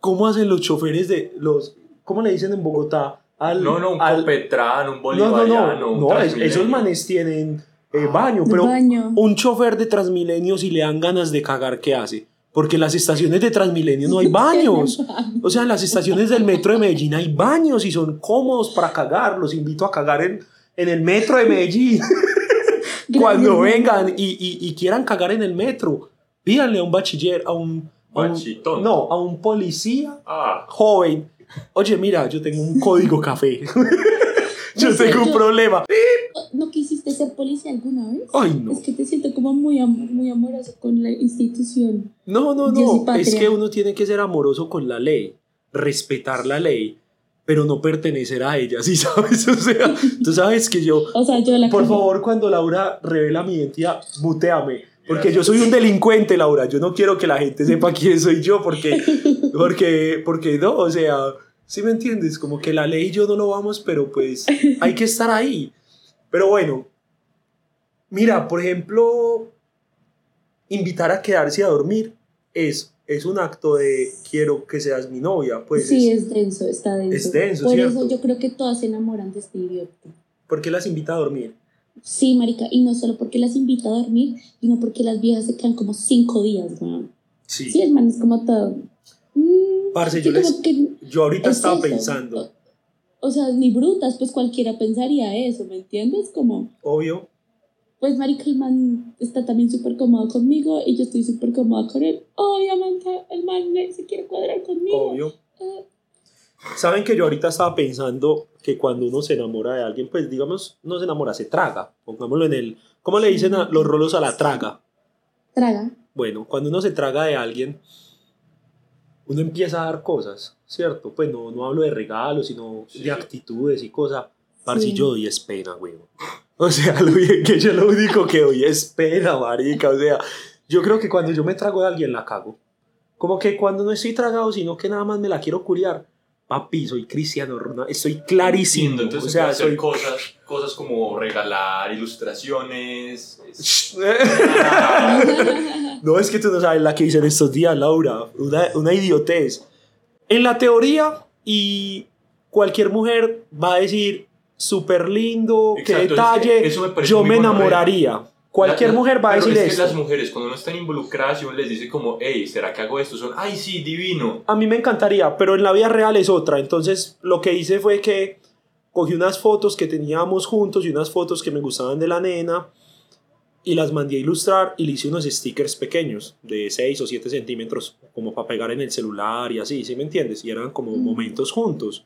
¿cómo hacen los choferes de los, cómo le dicen en Bogotá? Al, No, no, un al- copetrán, un no, no, bolivariano. no, es- esos manes tienen eh, Ah. baño, pero baño. un chofer de Transmilenio si le dan ganas de cagar, ¿qué hace? Porque en las estaciones de Transmilenio no hay baños. O sea, en las estaciones del metro de Medellín hay baños y son cómodos para cagar. Los invito a cagar en, en el metro de Medellín. Cuando vengan y, y- y quieran cagar en el metro, pídanle a un bachiller, a un... a un- no, a un policía Ah, joven. Oye, mira, yo tengo un código café. yo No sé, tengo un yo- problema. ¿No quisiste ser policía alguna vez? Ay, no. Es que te siento como muy, am- muy amoroso con la institución. No, no, Dios no. Es que uno tiene que ser amoroso con la ley, respetar la ley, pero no pertenecer a ella, ¿sí sabes? O sea, tú sabes que yo, O sea, yo la por favor, cuando Laura revela mi identidad, muteame. Porque yo soy un delincuente, Laura. Yo no quiero que la gente sepa quién soy yo, porque, porque, porque no, o sea, ¿sí me entiendes? Como que la ley y yo no lo vamos, pero pues hay que estar ahí. Pero bueno, mira, por ejemplo, invitar a quedarse a dormir es, es un acto de quiero que seas mi novia, pues. sí, es- es denso, está denso. es denso, Por ¿cierto? eso yo creo que todas se enamoran de este idiota. ¿Por qué las invita a dormir? Sí, marica, y no solo porque las invita a dormir, sino porque las viejas se quedan como cinco días, weón. Sí. Sí, el man es como todo... mm, Parce, yo, les, que yo ahorita es estaba eso. pensando, O sea, ni brutas, pues cualquiera pensaría eso, ¿me entiendes? Como, obvio, pues marica, el man está también súper cómodo conmigo y yo estoy súper cómoda con él. Obviamente, el man se quiere cuadrar conmigo. obvio. Ah, Saben que yo ahorita estaba pensando que cuando uno se enamora de alguien, pues digamos, no se enamora, se traga. Pongámoslo en el. ¿Cómo le dicen a los rolos a la traga? traga. Bueno, cuando uno se traga de alguien, uno empieza a dar cosas, ¿cierto? Pues no, no hablo de regalos, sino Sí. de actitudes y cosas. Parce, Sí. yo doy es pena, güey. O sea, lo bien que yo lo único que doy es pena, marica. O sea, yo creo que cuando yo me trago de alguien la cago. Como que cuando no estoy tragado, sino que nada más me la quiero curiar. Papi, soy cristiano, Ronaldo, estoy clarísimo. Entiendo, entonces o sea, soy... cosas, cosas como regalar ilustraciones. es- No, es que tú no sabes la que hice en estos días, Laura. Una, una idiotez. En la teoría, y cualquier mujer va a decir, súper lindo, qué Exacto, es que detalle, eso me parece yo me gonorrea. enamoraría. Cualquier La- mujer va a decir es que las mujeres, cuando no están involucradas y uno les dice como, hey, ¿será que hago esto? Son, ay, sí, divino. A mí me encantaría, pero en la vida real es otra. Entonces, lo que hice fue que cogí unas fotos que teníamos juntos y unas fotos que me gustaban de la nena y las mandé a ilustrar y le hice unos stickers pequeños de 6 o 7 centímetros como para pegar en el celular y así, ¿sí me entiendes? Y eran como Mm. momentos juntos.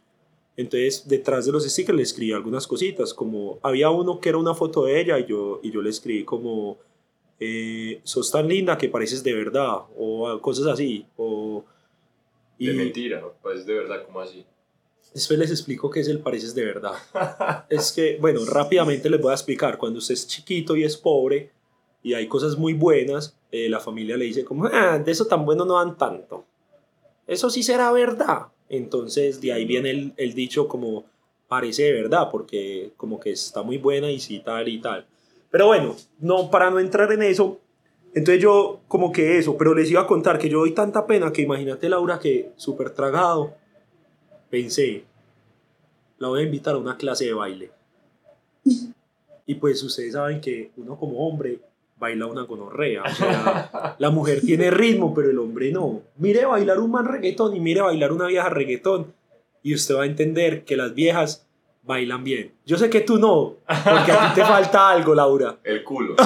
Entonces, detrás de los stickers le escribí algunas cositas, como había uno que era una foto de ella y yo, y yo le escribí como, eh, sos tan linda que pareces de verdad, o cosas así, o... De mentira, pues de verdad, como así. Después les explico qué es el pareces de verdad. es que, bueno, rápidamente les voy a explicar. Cuando usted es chiquito y es pobre, y hay cosas muy buenas, eh, la familia le dice como, ah, de eso tan bueno no dan tanto. Eso sí será verdad. Entonces de ahí viene el, el dicho como parece de verdad, porque como que está muy buena y sí tal y tal. Pero bueno, no, para no entrar en eso, entonces yo como que eso, pero les iba a contar que yo doy tanta pena que imagínate Laura que súper tragado, pensé, la voy a invitar a una clase de baile. Y pues ustedes saben que uno como hombre baila una gonorrea. O sea, la mujer tiene ritmo, pero el hombre no. Mire bailar un man reggaetón y mire bailar una vieja reggaetón. Y usted va a entender que las viejas bailan bien. Yo sé que tú no, porque a ti te falta algo, Laura. El culo.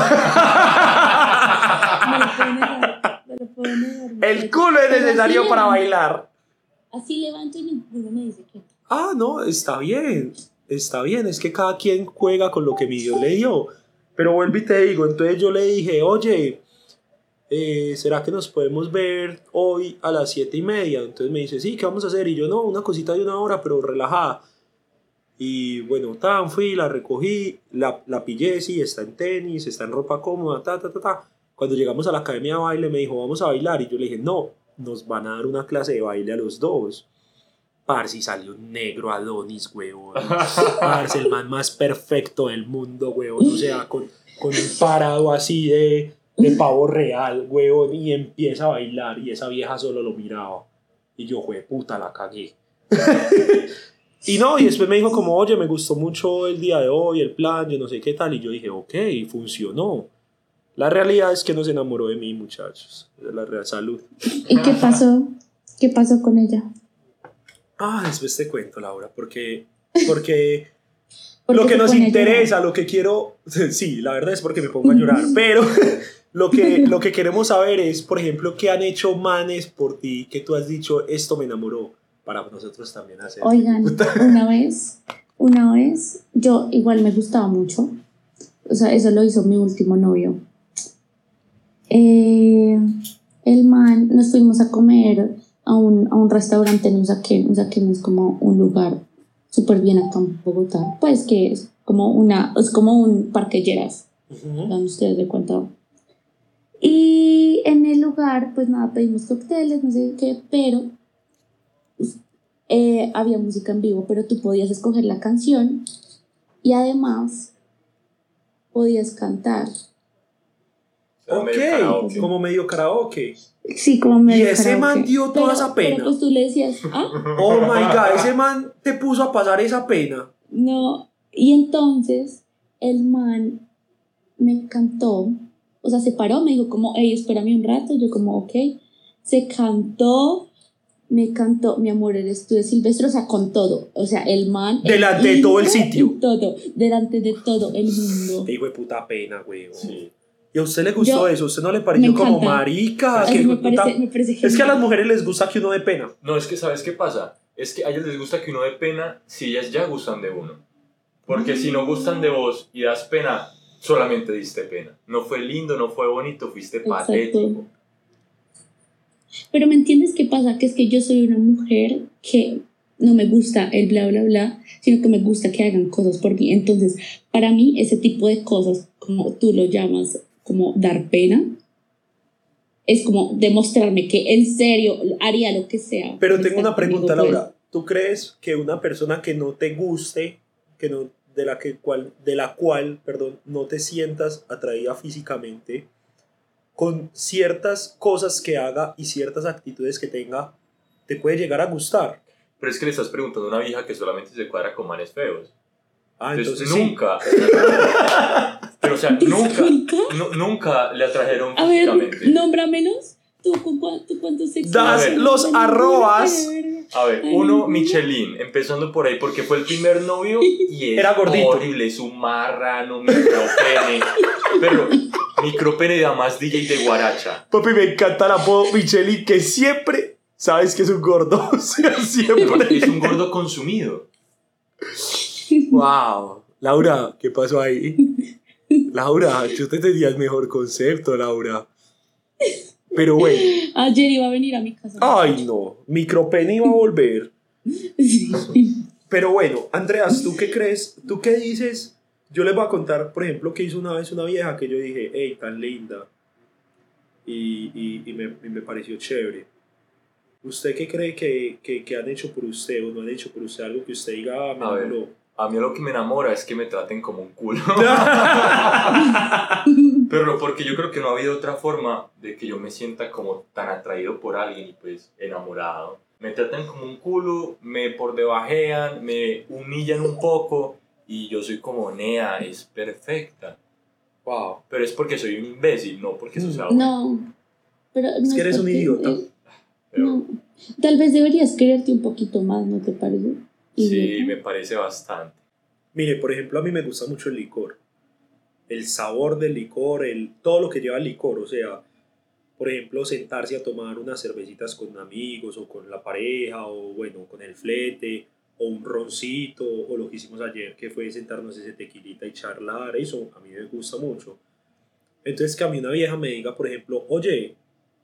No lo puedo negar, no lo puedo negar. El culo es necesario así para levanto- bailar. Así levanto y me dice que. Ah, no, está bien. Está bien, es que cada quien juega con lo que mi Dios le dio. Pero vuelvo y te digo, entonces yo le dije, oye, eh, ¿será que nos podemos ver hoy a las siete y media? Entonces me dice, sí, ¿qué vamos a hacer? Y yo, no, una cosita de una hora, pero relajada. Y bueno, tan, fui, la recogí, la, la pillé, sí, está en tenis, está en ropa cómoda, ta, ta, ta, ta. Cuando llegamos a la academia de baile me dijo, vamos a bailar. Y yo le dije, no, nos van a dar una clase de baile a los dos. Parce, y salió un negro Adonis, huevón. Parce, el man más perfecto del mundo, huevón. O sea, con, con un parado así de, de pavo real, huevón. Y empieza a bailar y esa vieja solo lo miraba. Y yo, jue puta, la cagué. y no, y después me dijo como, oye, me gustó mucho el día de hoy, el plan, yo no sé qué tal. Y yo dije, ok, funcionó. La realidad es que no se enamoró de mí, muchachos. De la real salud. ¿Y qué pasó? ¿Qué pasó con ella? Ah, después te cuento, Laura, porque, porque ¿Por lo que nos interesa, lo que quiero, sí, la verdad es porque me pongo a llorar, pero lo que, lo que queremos saber es, por ejemplo, qué han hecho manes por ti, que tú has dicho, esto me enamoró, para nosotros también hacer. Oigan, una vez, una vez, yo igual me gustaba mucho. O sea, eso lo hizo mi último novio. Eh, el man, nos fuimos a comer a un, a un restaurante en Usaquén. Usaquén es como un lugar súper bien acá en Bogotá. Pues que es como una, es como un parque Lleras. Ustedes de cuenta. Y en el lugar, pues nada, pedimos cócteles, no sé qué, pero pues, eh, había música en vivo, pero tú podías escoger la canción y además podías cantar. Era medio karaoke. Ok, como medio karaoke. Sí, como medio Y ese man dio toda esa pena. Pero pues tú le decías, ah, Oh my god, ese man te puso a pasar esa pena. no. Y entonces el man me cantó, o sea, se paró, me dijo como, hey, espérame un rato, yo como, ok, se cantó, me cantó, mi amor, eres tú de Silvestre, o sea, con todo, o sea, el man... Delante de todo el sitio. Todo, delante de todo el mundo. Te digo de puta pena, güey. Sí. ¿Y a usted le gustó Yo- eso? ¿A usted no le pareció me como marica? Ay, que me, hijo de puta- parece, me parece Es que a las mujeres les gusta que uno dé pena. No, es que ¿sabes qué pasa? Es que a ellas les gusta que uno dé pena si ellas ya gustan de uno. Porque si no gustan de vos y das pena, solamente diste pena. No fue lindo, no fue bonito, fuiste Exacto. patético. Pero ¿me entiendes qué pasa? Que es que yo soy una mujer que no me gusta el bla, bla, bla, sino que me gusta que hagan cosas por mí. Entonces, para mí, ese tipo de cosas, como tú lo llamas, como dar pena, es como demostrarme que en serio haría lo que sea. Pero tengo una pregunta, conmigo, pues. Laura. ¿Tú crees que una persona que no te guste, que no, de, la que, cual, de la cual perdón, no te sientas atraída físicamente, con ciertas cosas que haga y ciertas actitudes que tenga, te puede llegar a gustar? Pero es que le estás preguntando a una vieja que solamente se cuadra con manes feos. Ah, Entonces, entonces, sí. nunca. Pero o sea, nunca, nunca le atrajeron A ver, nómbramelos. ¿Tú, tú cuántos sexos? Das A ver. los arrobas. A ver, uno, no. Michelin, empezando por ahí, porque fue el primer novio y es Era gordito. horrible, es un marrano, micropene. pero micropene de más DJ de guaracha. Papi, me encanta el apodo Michelin, que siempre sabes que es un gordo. O sea, siempre. es un gordo consumido. Wow. Laura, ¿qué pasó ahí? Laura, yo te tenía el mejor concepto, Laura. Pero bueno, Ayer iba a venir a mi casa. ay no, micropene iba a volver. Sí. Pero bueno, Andreas, ¿tú qué crees? ¿Tú qué dices Yo les voy a contar, por ejemplo, que hizo una vez una vieja que yo dije, hey, tan linda. Y, y, y, me, y me pareció chévere. ¿Usted qué cree que, que, que han hecho por usted o no han hecho por usted algo que usted diga, ah, me A ver. enamoró"? A mí lo que me enamora es que me traten como un culo. Pero porque yo creo que no ha habido otra forma de que yo me sienta como tan atraído por alguien y pues enamorado. Me tratan como un culo, me por debajean, me humillan un poco y yo soy como Nea, es perfecta. wow. Pero es porque soy un imbécil, no porque eso sea bueno. No, pero no Es que eres un idiota. eh, Pero no. Tal vez deberías quererte un poquito más, ¿no te parece? Sí, me parece bastante. Mire, por ejemplo, a mí me gusta mucho el licor. El sabor del licor, el, todo lo que lleva el licor. O sea, por ejemplo, sentarse a tomar unas cervecitas con amigos o con la pareja o bueno, con el flete o un roncito o lo que hicimos ayer que fue sentarnos ese tequilita y charlar. Eso a mí me gusta mucho. Entonces que a mí una vieja me diga, por ejemplo, oye,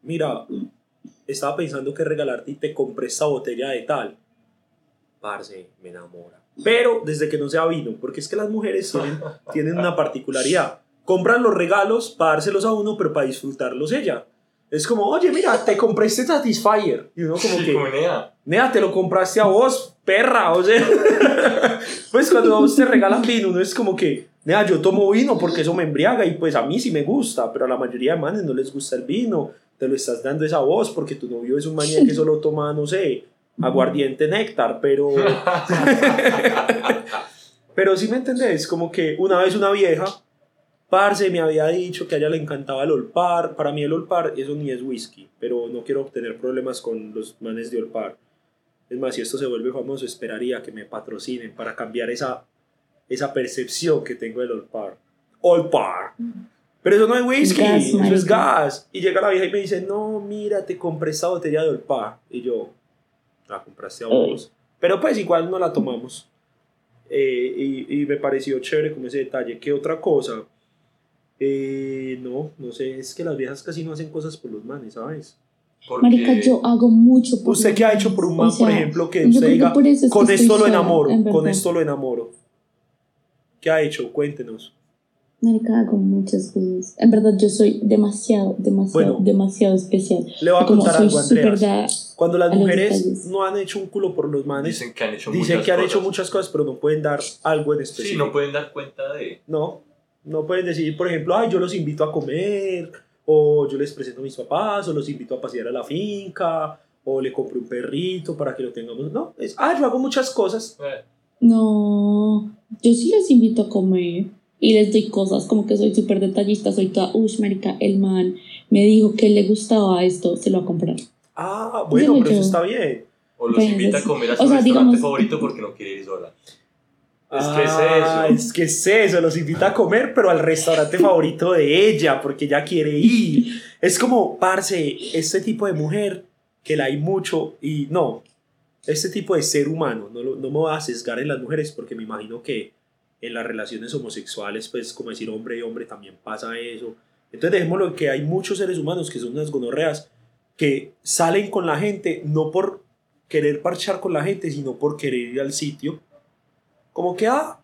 mira, estaba pensando que regalarte y te compré esta botella de tal. Parce, me enamora. Pero desde que no sea vino, porque es que las mujeres tienen, tienen una particularidad. Compran los regalos para dárselos a uno, pero para disfrutarlos ella. Es como, oye, mira, te compré este Satisfyer. Y uno como Sí, que, como Nea. Nea, te lo compraste a vos, perra, o sea. pues cuando a vos te regalan vino, uno es como que, Nea, yo tomo vino porque eso me embriaga y pues a mí sí me gusta, pero a la mayoría de manes no les gusta el vino. Te lo estás dando esa voz porque tu novio es un manía que solo toma, no sé, aguardiente néctar, pero. pero sí me entendés, como que una vez una vieja, parce, me había dicho que a ella le encantaba el Olpar. Para mí el Olpar, eso ni es whisky, pero no quiero tener problemas con los manes de Olpar. Es más, si esto se vuelve famoso, esperaría que me patrocinen para cambiar esa, esa percepción que tengo del Olpar. Olpar. Pero eso no es whisky, Gas, eso es gas. Y llega la vieja y me dice, no, mira, te compré esta botella de Olpar. Y yo, la compraste a vos. Pero pues igual no la tomamos. Eh, y, y me pareció chévere como ese detalle. ¿Qué otra cosa? Eh, no, no sé, es que las viejas casi no hacen cosas por los manes, ¿sabes? Porque Marica, yo hago mucho por ¿Usted qué ha hecho por un O man, sea, por ejemplo, que usted diga, es con esto lo enamoro, en con esto lo enamoro? ¿Qué ha hecho? Cuéntenos. Marica, hago muchas cosas. En verdad, yo soy demasiado, demasiado, Bueno. demasiado especial. Le voy a Como contar soy algo, da- Cuando las a mujeres no han hecho un culo por los manes, dicen que han hecho dicen muchas que han cosas. hecho muchas cosas, pero no pueden dar algo en Sí, específico. no pueden dar cuenta de. No, no pueden decir, por ejemplo, ay, yo los invito a comer, o yo les presento a mis papás, o los invito a pasear a la finca, o le compro un perrito para que lo tengamos. No, es, ah, yo hago muchas cosas. Eh, No, yo sí les invito a comer y les doy cosas, como que soy súper detallista, soy toda, uy, marica, el man me dijo que le gustaba esto, se lo va a comprar. Ah, bueno, Yo pero eso yo. está bien. O los Pues, invita a comer a o su sea, restaurante digamos- favorito porque no quiere ir sola. Es Ah, que es eso. Es que es eso, los invita a comer, pero al restaurante favorito de ella, porque ella quiere ir. Es como, parce, este tipo de mujer, que la hay mucho, y no, este tipo de ser humano, no, no me voy a sesgar en las mujeres, porque me imagino que en las relaciones homosexuales, pues como decir hombre y hombre, también pasa eso. Entonces dejémoslo que hay muchos seres humanos que son unas gonorreas, que salen con la gente, no por querer parchar con la gente, sino por querer ir al sitio como que, ah,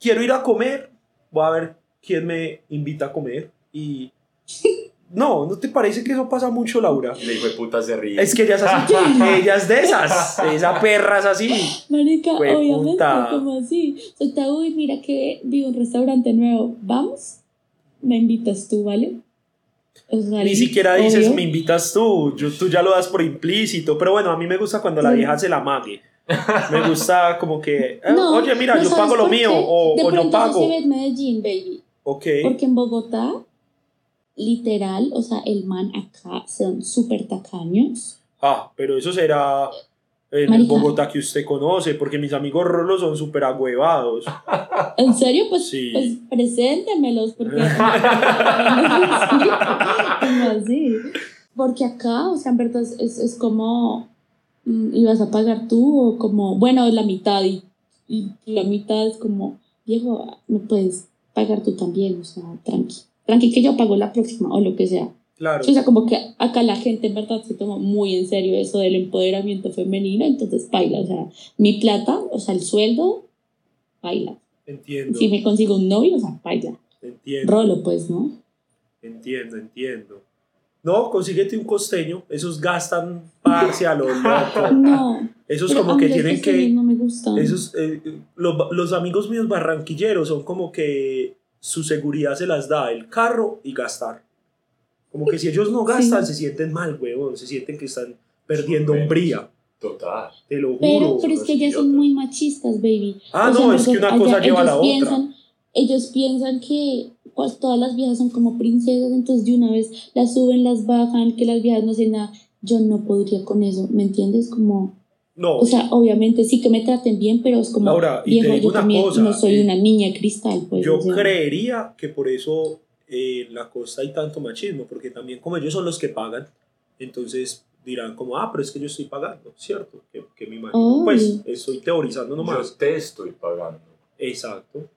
quiero ir a comer, voy a ver quién me invita a comer. Y no, ¿no te parece que eso pasa mucho, Laura? Y le dijo de puta se ríe. Es que ella es así, ella es de esas, esa perra es así. Marica, Jue obviamente, puta. como así. Soy ta, uy, mira que vi un restaurante nuevo, vamos, me invitas tú, ¿vale? O sea, Ni siquiera dices, obvio. me invitas tú, yo- tú ya lo das por implícito, pero bueno, a mí me gusta cuando la vieja se la mague. Me gusta como que, eh, No, oye, mira, ¿no yo pago lo mío o, de o yo pronto pago. se ve en Medellín, baby. Ok. Porque en Bogotá, literal, o sea, el man acá son súper tacaños. Ah, pero eso será en el Marica. Bogotá que usted conoce, porque mis amigos rolos son súper agüevados. ¿En serio? Pues, Sí. pues preséntemelos, porque... ¿Cómo así? Porque acá, o sea, en verdad es, es, es como... mm, ¿Ibas a pagar tú o como... Bueno, la mitad y, y la mitad es como... Viejo, me puedes pagar tú también, o sea, tranqui. Tranqui que yo pago la próxima o lo que sea. Claro. O sea, como que acá la gente en verdad se toma muy en serio eso del empoderamiento femenino, entonces baila, o sea, mi plata, o sea, el sueldo, baila. Entiendo, Si me consigo un novio, o sea, baila. entiendo, Rolo, pues, ¿no? entiendo, entiendo. No, consíguete un costeño, esos gastan parce a lo loco. No. Esos pero como que tienen que... No me gustan. Esos, eh, los, los amigos míos barranquilleros son como que su seguridad se las da el carro y gastar. Como que si ellos no gastan, Sí. se sienten mal, huevón. Se sienten que están perdiendo hombría. Total. Te lo juro. Pero, pero es que ellas son muy machistas, baby. Ah, O sea, no, es que una cosa allá lleva a la ellos otra. piensan- Ellos piensan que pues, todas las viejas son como princesas, entonces de una vez las suben, las bajan, que las viejas no hacen nada. Yo no podría con eso, ¿me entiendes? Como, No, o sea, obviamente sí que me traten bien, pero es como, Laura, y te viejo, digo yo una también cosa, no soy eh, una niña cristal, pues. yo o sea. creería que por eso eh, en la costa hay tanto machismo, porque también como ellos son los que pagan, entonces dirán como, ah, pero es que yo estoy pagando, ¿cierto? Que, que me imagino. Obvio. Pues estoy teorizando nomás. Yo te estoy pagando. Exacto.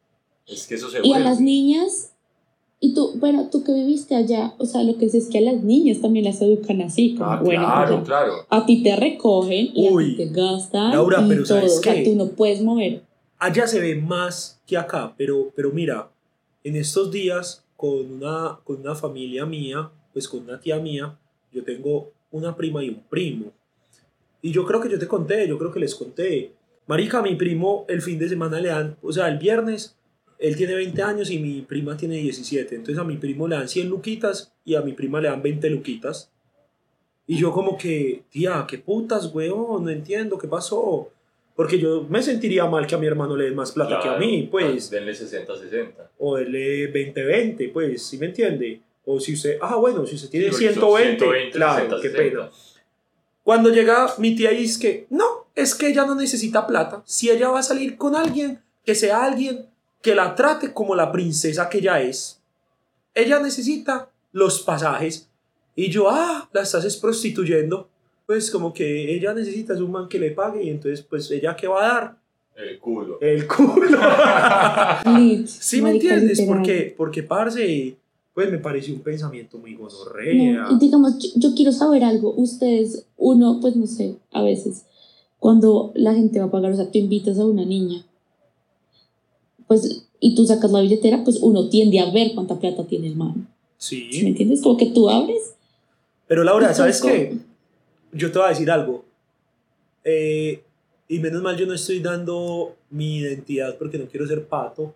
Es que eso se Y a vuelve. las niñas, y tú, bueno, tú que viviste allá, o sea, lo que sé es que a las niñas también las educan así, como, Ah, bueno, claro, claro. a ti te recogen y Uy, a ti te gastan Laura, y pero todo, ¿sabes o sea, qué? tú no puedes mover. allá se ve más que acá, pero, pero mira, en estos días con una, con una familia mía, pues con una tía mía, yo tengo una prima y un primo. Y yo creo que yo te conté, yo creo que les conté. Marica, mi primo el fin de semana le dan, o sea, el viernes, él tiene 20 años y mi prima tiene 17. Entonces a mi primo le dan 100 luquitas y a mi prima le dan 20 luquitas. Y yo como que, tía, qué putas, weón, no entiendo, ¿qué pasó? Porque yo me sentiría mal que a mi hermano le den más plata que a mí, pues. Denle 60-60. O él 20-20, pues, ¿sí me entiende? O si usted, ah, bueno, si usted tiene Sí, porque son 120, 120, claro, 60, qué 60. pena. Cuando llega mi tía y dice que, no, es que ella no necesita plata. Si ella va a salir con alguien, que sea alguien que la trate como la princesa que ella es. Ella necesita los pasajes. Y yo, ah, la estás es prostituyendo. Pues como que ella necesita es un man que le pague y entonces pues ella qué va a dar? El culo. El culo. Sí, ¿me entiendes? Porque, porque, parce, pues me pareció un pensamiento muy gonorrea. No, y digamos, yo, yo quiero saber algo. Ustedes, uno, pues no sé, a veces, cuando la gente va a pagar, o sea, tú invitas a una niña, pues, y tú sacas la billetera, pues uno tiende a ver cuánta plata tiene el man. ¿Sí ¿Me Sí. entiendes? Como que tú abres. Pero Laura, ¿sabes qué? Yo te voy a decir algo. Eh, y menos mal yo no estoy dando mi identidad porque no quiero ser pato.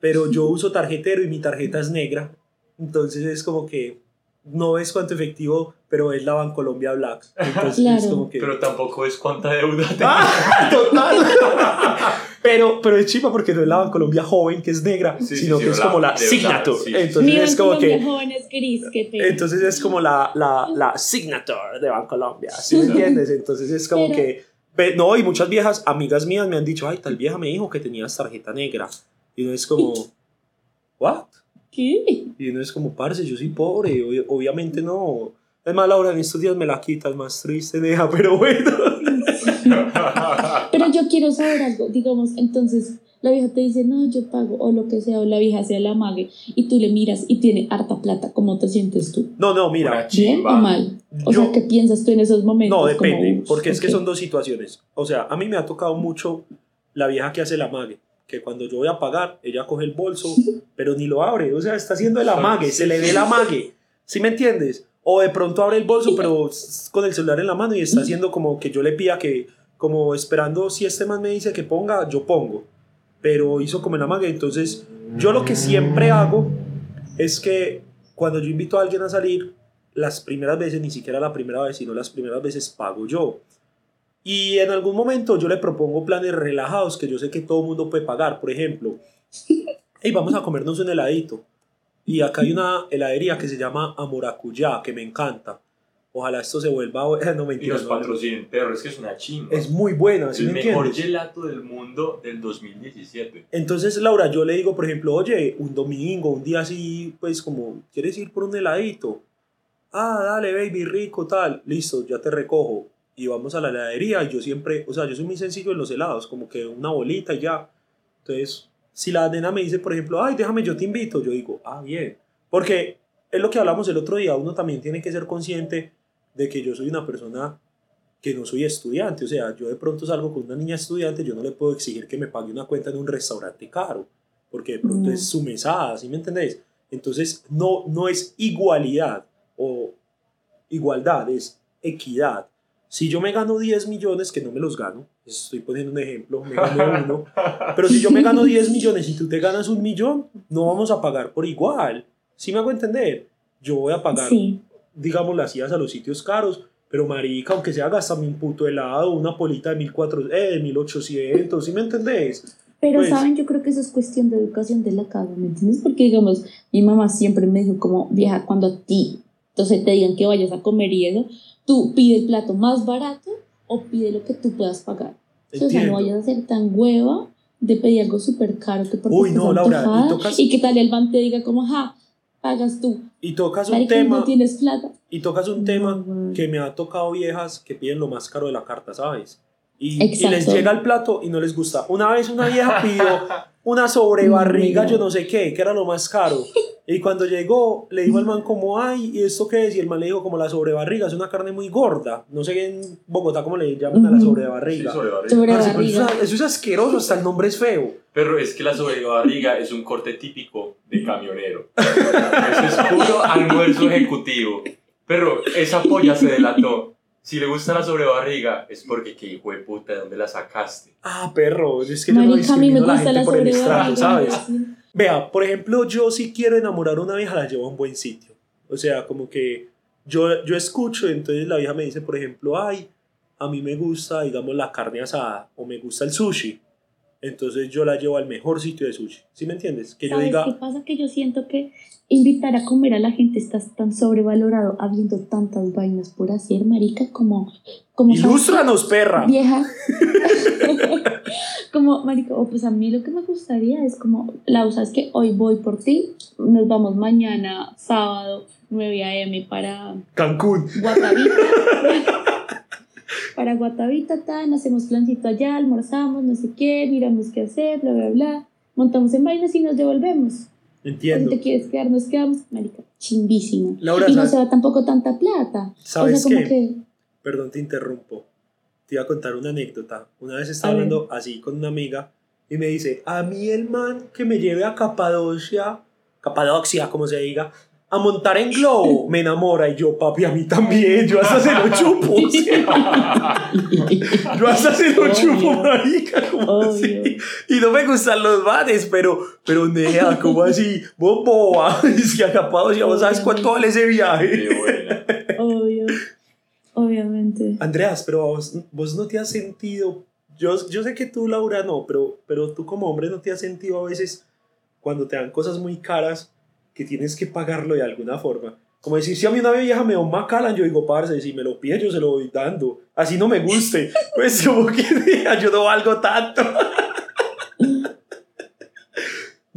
Pero yo uso tarjetero y mi tarjeta es negra. Entonces es como que no ves cuánto efectivo, pero es la Bancolombia Black. Entonces es Claro. como que... Pero tampoco es cuánta deuda tengo. ¡Ah! ¡Total! pero, pero es chipa porque no es la Bancolombia joven, que es negra, Sí, sino sí, que es la- como la verdad, signature. sí. Entonces es como que... joven es gris, qué pena. Entonces es como la, la, la signature de Bancolombia, ¿sí me entiendes? Entonces es como Pero- que... No, y muchas viejas, amigas mías me han dicho, ay, tal vieja me dijo que tenías tarjeta negra. Y uno es como, ¿what? ¿Qué? Y uno es como, parce, yo soy pobre, ob- obviamente no. Es más, Laura, en estos días me la quitas, más triste, deja, pero bueno. Pero yo quiero saber algo, digamos, entonces la vieja te dice, no, yo pago, o lo que sea, o la vieja sea la mague, y tú le miras y tiene harta plata, ¿cómo te sientes tú? No, no, mira, ¿Bien o mal? O Yo- sea, ¿qué piensas tú en esos momentos? no, depende, Como, porque es que son dos situaciones. O sea, a mí me ha tocado mucho la vieja que hace la mague, que cuando yo voy a pagar, ella coge el bolso, pero ni lo abre, o sea, está haciendo el amague, se le ve el amague, ¿sí me entiendes? O de pronto abre el bolso, pero con el celular en la mano y está haciendo como que yo le pida que, como esperando si este man me dice que ponga, yo pongo, pero hizo como el amague, entonces yo lo que siempre hago es que cuando yo invito a alguien a salir, las primeras veces, ni siquiera la primera vez, sino las primeras veces pago yo. Y en algún momento yo le propongo planes relajados que yo sé que todo el mundo puede pagar. Por ejemplo, hey, vamos a comernos un heladito. Y acá hay una heladería que se llama Amoracuyá, que me encanta. Ojalá esto se vuelva... No, Y mentira. nos patrocinen, pero es que es una chimba. Es muy buena, ¿sí el me mejor entiendes? gelato del mundo del 2017. Entonces, Laura, yo le digo, por ejemplo, oye, un domingo, un día así, pues como, ¿quieres ir por un heladito? Ah, dale, baby, rico, tal. Listo, ya te recojo. Y vamos a la heladería. Y yo siempre, o sea, yo soy muy sencillo en los helados, como que una bolita y ya. Entonces, si la nena me dice, por ejemplo, ay, déjame, yo te invito, yo digo, ah, bien. Porque es lo que hablamos el otro día, uno también tiene que ser consciente de que yo soy una persona que no soy estudiante. O sea, yo de pronto salgo con una niña estudiante, yo no le puedo exigir que me pague una cuenta en un restaurante caro, porque de pronto No. es su mesada, ¿sí me entendés? Entonces, no, no es igualdad o igualdad, es equidad. Si yo me gano 10 millones, que no me los gano, estoy poniendo un ejemplo, me gano uno, pero si yo me gano 10 millones y tú te ganas un millón, no vamos a pagar por igual. ¿Sí me hago entender? Yo voy a pagar Sí, digamos, las idas a los sitios caros, pero marica, aunque sea gastame un puto helado, una polita de 1400, eh, de 1800, ¿sí me entendés? pero Pues- saben, yo creo que eso es cuestión de educación de la casa, ¿me entiendes? Porque, digamos, mi mamá siempre me dijo como, vieja, cuando a ti, entonces te digan que vayas a comer y eso, tú pide el plato más barato o pide lo que tú puedas pagar. O sea, no Entiendo. vayas a ser tan hueva de pedir algo súper caro que porque Uy, no, Laura, y tocas- y que tal el man te diga como, ja, pagas tú, Y tocas un tema, no tienes plata. y tocas un tema que me ha tocado viejas que piden lo más caro de la carta, ¿sabes? Y, y les llega el plato y no les gusta. Una vez una vieja pidió una sobrebarriga, yo no sé qué, que era lo más caro. Y cuando llegó, le dijo al man como, ay, ¿y esto qué es? Y el man le dijo como la sobrebarriga, es una carne muy gorda. No sé en Bogotá cómo le llaman a la Ujú. Sí, sobrebarriga. sobrebarriga. Sobre Parce, pero barriga. eso, es- eso es asqueroso, hasta el nombre es feo. Pero es que la sobrebarriga es un corte típico de camionero. Eso es puro almuerzo ejecutivo. Pero esa polla se delató. Si le gusta la sobrebarriga, es porque qué hijo de puta, ¿de dónde la sacaste? Ah, perro, es que yo no Marica, a mí me discrimino a la gusta gente la por el estrato, ¿sabes? Vea, por ejemplo, yo si quiero enamorar a una vieja, la llevo a un buen sitio. O sea, como que yo, yo escucho, entonces la vieja me dice, por ejemplo, ay, a mí me gusta, digamos, la carne asada o me gusta el sushi. Entonces yo la llevo al mejor sitio de sushi. ¿Sí me entiendes? Que yo ¿Sabes diga, qué pasa? Que yo siento que invitar a comer a la gente está tan sobrevalorado habiendo tantas vainas por hacer, marica, como... como ¿sabes ilústranos, perra. Vieja. como, marica, o pues a mí lo que me gustaría es como, Lau, ¿sabes que Hoy voy por ti, nos vamos mañana, sábado, 9 a.m. para Cancún. Guatavita. para Guatavita, tan, hacemos plancito allá, almorzamos, no sé qué, miramos qué hacer, bla, bla, bla. Montamos en vainas y nos devolvemos. Si Entiendo. te quieres quedar, nos quedamos, marica, chimbísima. Laura, y no ¿sabes- se va tampoco tanta plata. ¿Sabes o sea, como qué? que, Perdón, te interrumpo. Te iba a contar una anécdota. Una vez estaba A ver. hablando así con una amiga y me dice, a mí el man que me lleve a Capadocia, Capadocia, como se diga, a montar en globo, me enamora. Y yo, papi, a mí también. Yo hasta se lo chupo. o sea, yo hasta se lo chupo, Obvio. marica, como así. Y no me gustan los manes, pero, pero nea, como así, vos boba. Es que a Capadocia, ¿vos sabes cuánto vale ese viaje? Obvio, obviamente. Andreas, pero vos, vos no te has sentido, yo, yo sé que tú, Laura, no, pero, pero tú como hombre no te has sentido a veces cuando te dan cosas muy caras que tienes que pagarlo de alguna forma. Como decir, si a mí una vieja me da un Macallan, yo digo, parce, si me lo pide, yo se lo voy dando. Así no me guste. Pues como que yo no valgo tanto.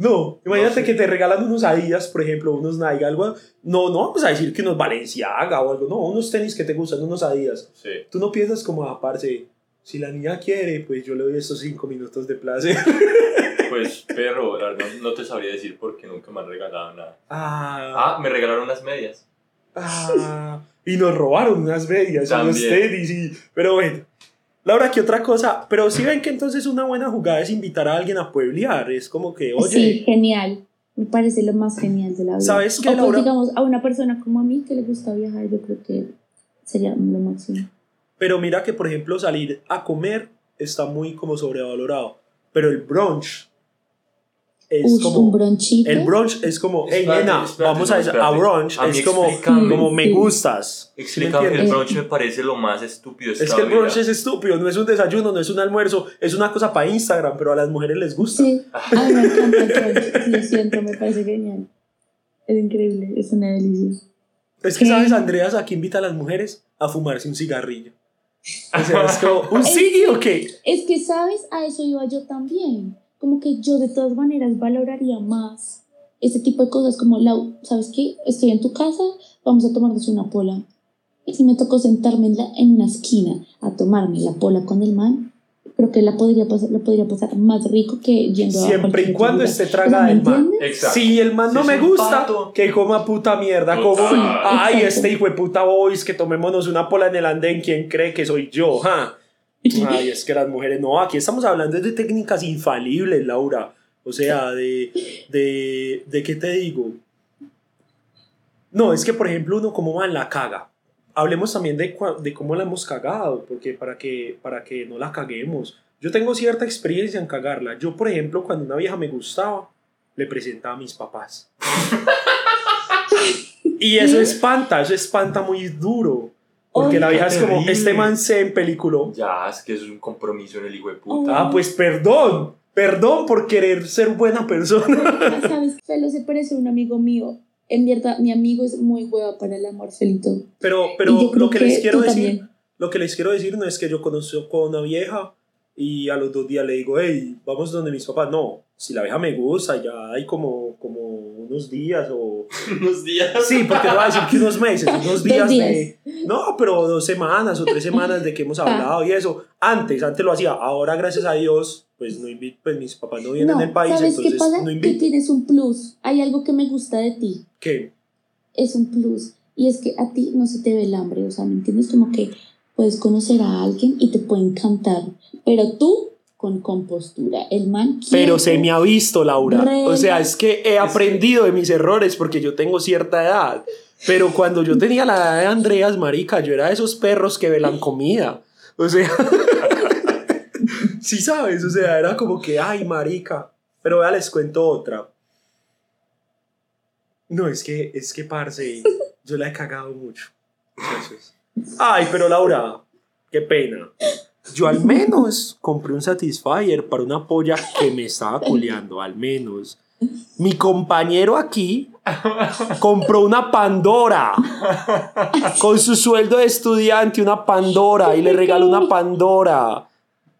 No, imagínate sé. que te regalan unos Adidas, por ejemplo, unos Nike, algo. No, no vamos a decir que unos Balenciaga o algo, no, unos tenis que te gustan, unos Adidas Sí. tú no piensas como, ah, parce, si la niña quiere, pues yo le doy esos cinco minutos de placer. Pues, perro, la verdad no te sabría decir porque nunca me han regalado nada. Ah, Ah, me regalaron unas medias. ah, y nos robaron unas medias, unos También. tenis, y, pero bueno. Laura, ¿qué otra cosa? Pero si ven que entonces una buena jugada es invitar a alguien a pueblear, es como que, oye, Sí, genial. Me parece lo más genial de la vida. ¿Sabes qué, O pues, Laura? digamos, a una persona como a mí que le gusta viajar, yo creo que sería lo máximo. pero mira que por ejemplo salir a comer está muy como sobrevalorado, pero el brunch es Ush, como... un bronchito. El brunch es como, hey Espérate, nena, espérate, vamos a, a espérate. brunch, A es como, como me gustas. ¿Sí me Explícame, el entiendes? brunch me parece lo más estúpido de Es esta que el brunch vida. es estúpido, no es un desayuno, no es un almuerzo, es una cosa para Instagram, pero a las mujeres les gusta. Sí, a mí me encanta el brunch. Lo siento, me parece genial. Es increíble, es una delicia. Es que, ¿Qué? ¿sabes, Andreas, aquí invita a las mujeres a fumarse un cigarrillo? O sea, es como, ¿un cigui que- o qué? Es que, ¿sabes? A eso iba yo también. Como que yo de todas maneras valoraría más ese tipo de cosas como, Lau, ¿sabes qué? Estoy en tu casa, vamos a tomarnos una pola. Y si me tocó sentarme en, la, en una esquina a tomarme la pola con el man, creo que la podría pasar, la podría pasar más rico que yendo a Siempre y cuando esté tragada ¿me del man. Exacto. Si el man no Si me gusta, pato. que coma puta mierda. Como, Sí, ay, exacto. este hijo de puta boys, que tomémonos una pola en el andén, ¿quién cree que soy yo? ja? Ay, es que las mujeres, no, aquí estamos hablando de técnicas infalibles, Laura. O sea, de, de, de qué te digo. No, es que, por ejemplo, uno como va la caga. Hablemos también de, de cómo la hemos cagado, porque para que, para que no la caguemos. Yo tengo cierta experiencia en cagarla. Yo, por ejemplo, cuando una vieja me gustaba, le presentaba a mis papás. y eso espanta, eso espanta muy duro. Porque Ay, la vieja es como, este man se en película. Ya, es que es un compromiso en el hijo de puta. Ah, pues perdón. Perdón por querer ser buena persona. ¿Sabes? Felo se parece a un amigo mío. En verdad, mi amigo es muy hueva para el amor, Felito. Pero, pero lo que les quiero decir, también. lo que les quiero decir no es que yo conozco a una vieja y a los dos días le digo, hey, vamos donde mis papás. No, si la vieja me gusta, ya hay como, como unos días o... Unos días. Sí, porque no va a decir que unos meses, unos días, de... No, pero dos semanas o tres semanas de que hemos hablado y eso. Antes, antes lo hacía. Ahora, gracias a Dios, pues, no invito, pues mis papás no vienen No, del país, ¿sabes qué entonces pasa? no que invito. tienes un plus. Hay algo que me gusta de ti. ¿Qué? Es un plus. Y es que a ti no se te ve el hambre. O sea, ¿me entiendes? Como que puedes conocer a alguien y te puede encantar. Pero tú, con compostura. El man Pero se me ha visto, Laura. O sea, es que he aprendido de mis errores porque yo tengo cierta edad. Pero cuando yo tenía la edad de Andreas, marica, yo era de esos perros que velan comida. O sea, sí sabes, o sea, era como que, ay, marica. Pero ya les cuento otra. No, es que, es que, parce, yo la he cagado mucho. Eso es. Ay, pero Laura, qué pena. Yo al menos compré un Satisfyer para una polla que me estaba culeando, al menos. Mi compañero aquí compró una Pandora. Con su sueldo de estudiante, una Pandora. Y le regaló una Pandora.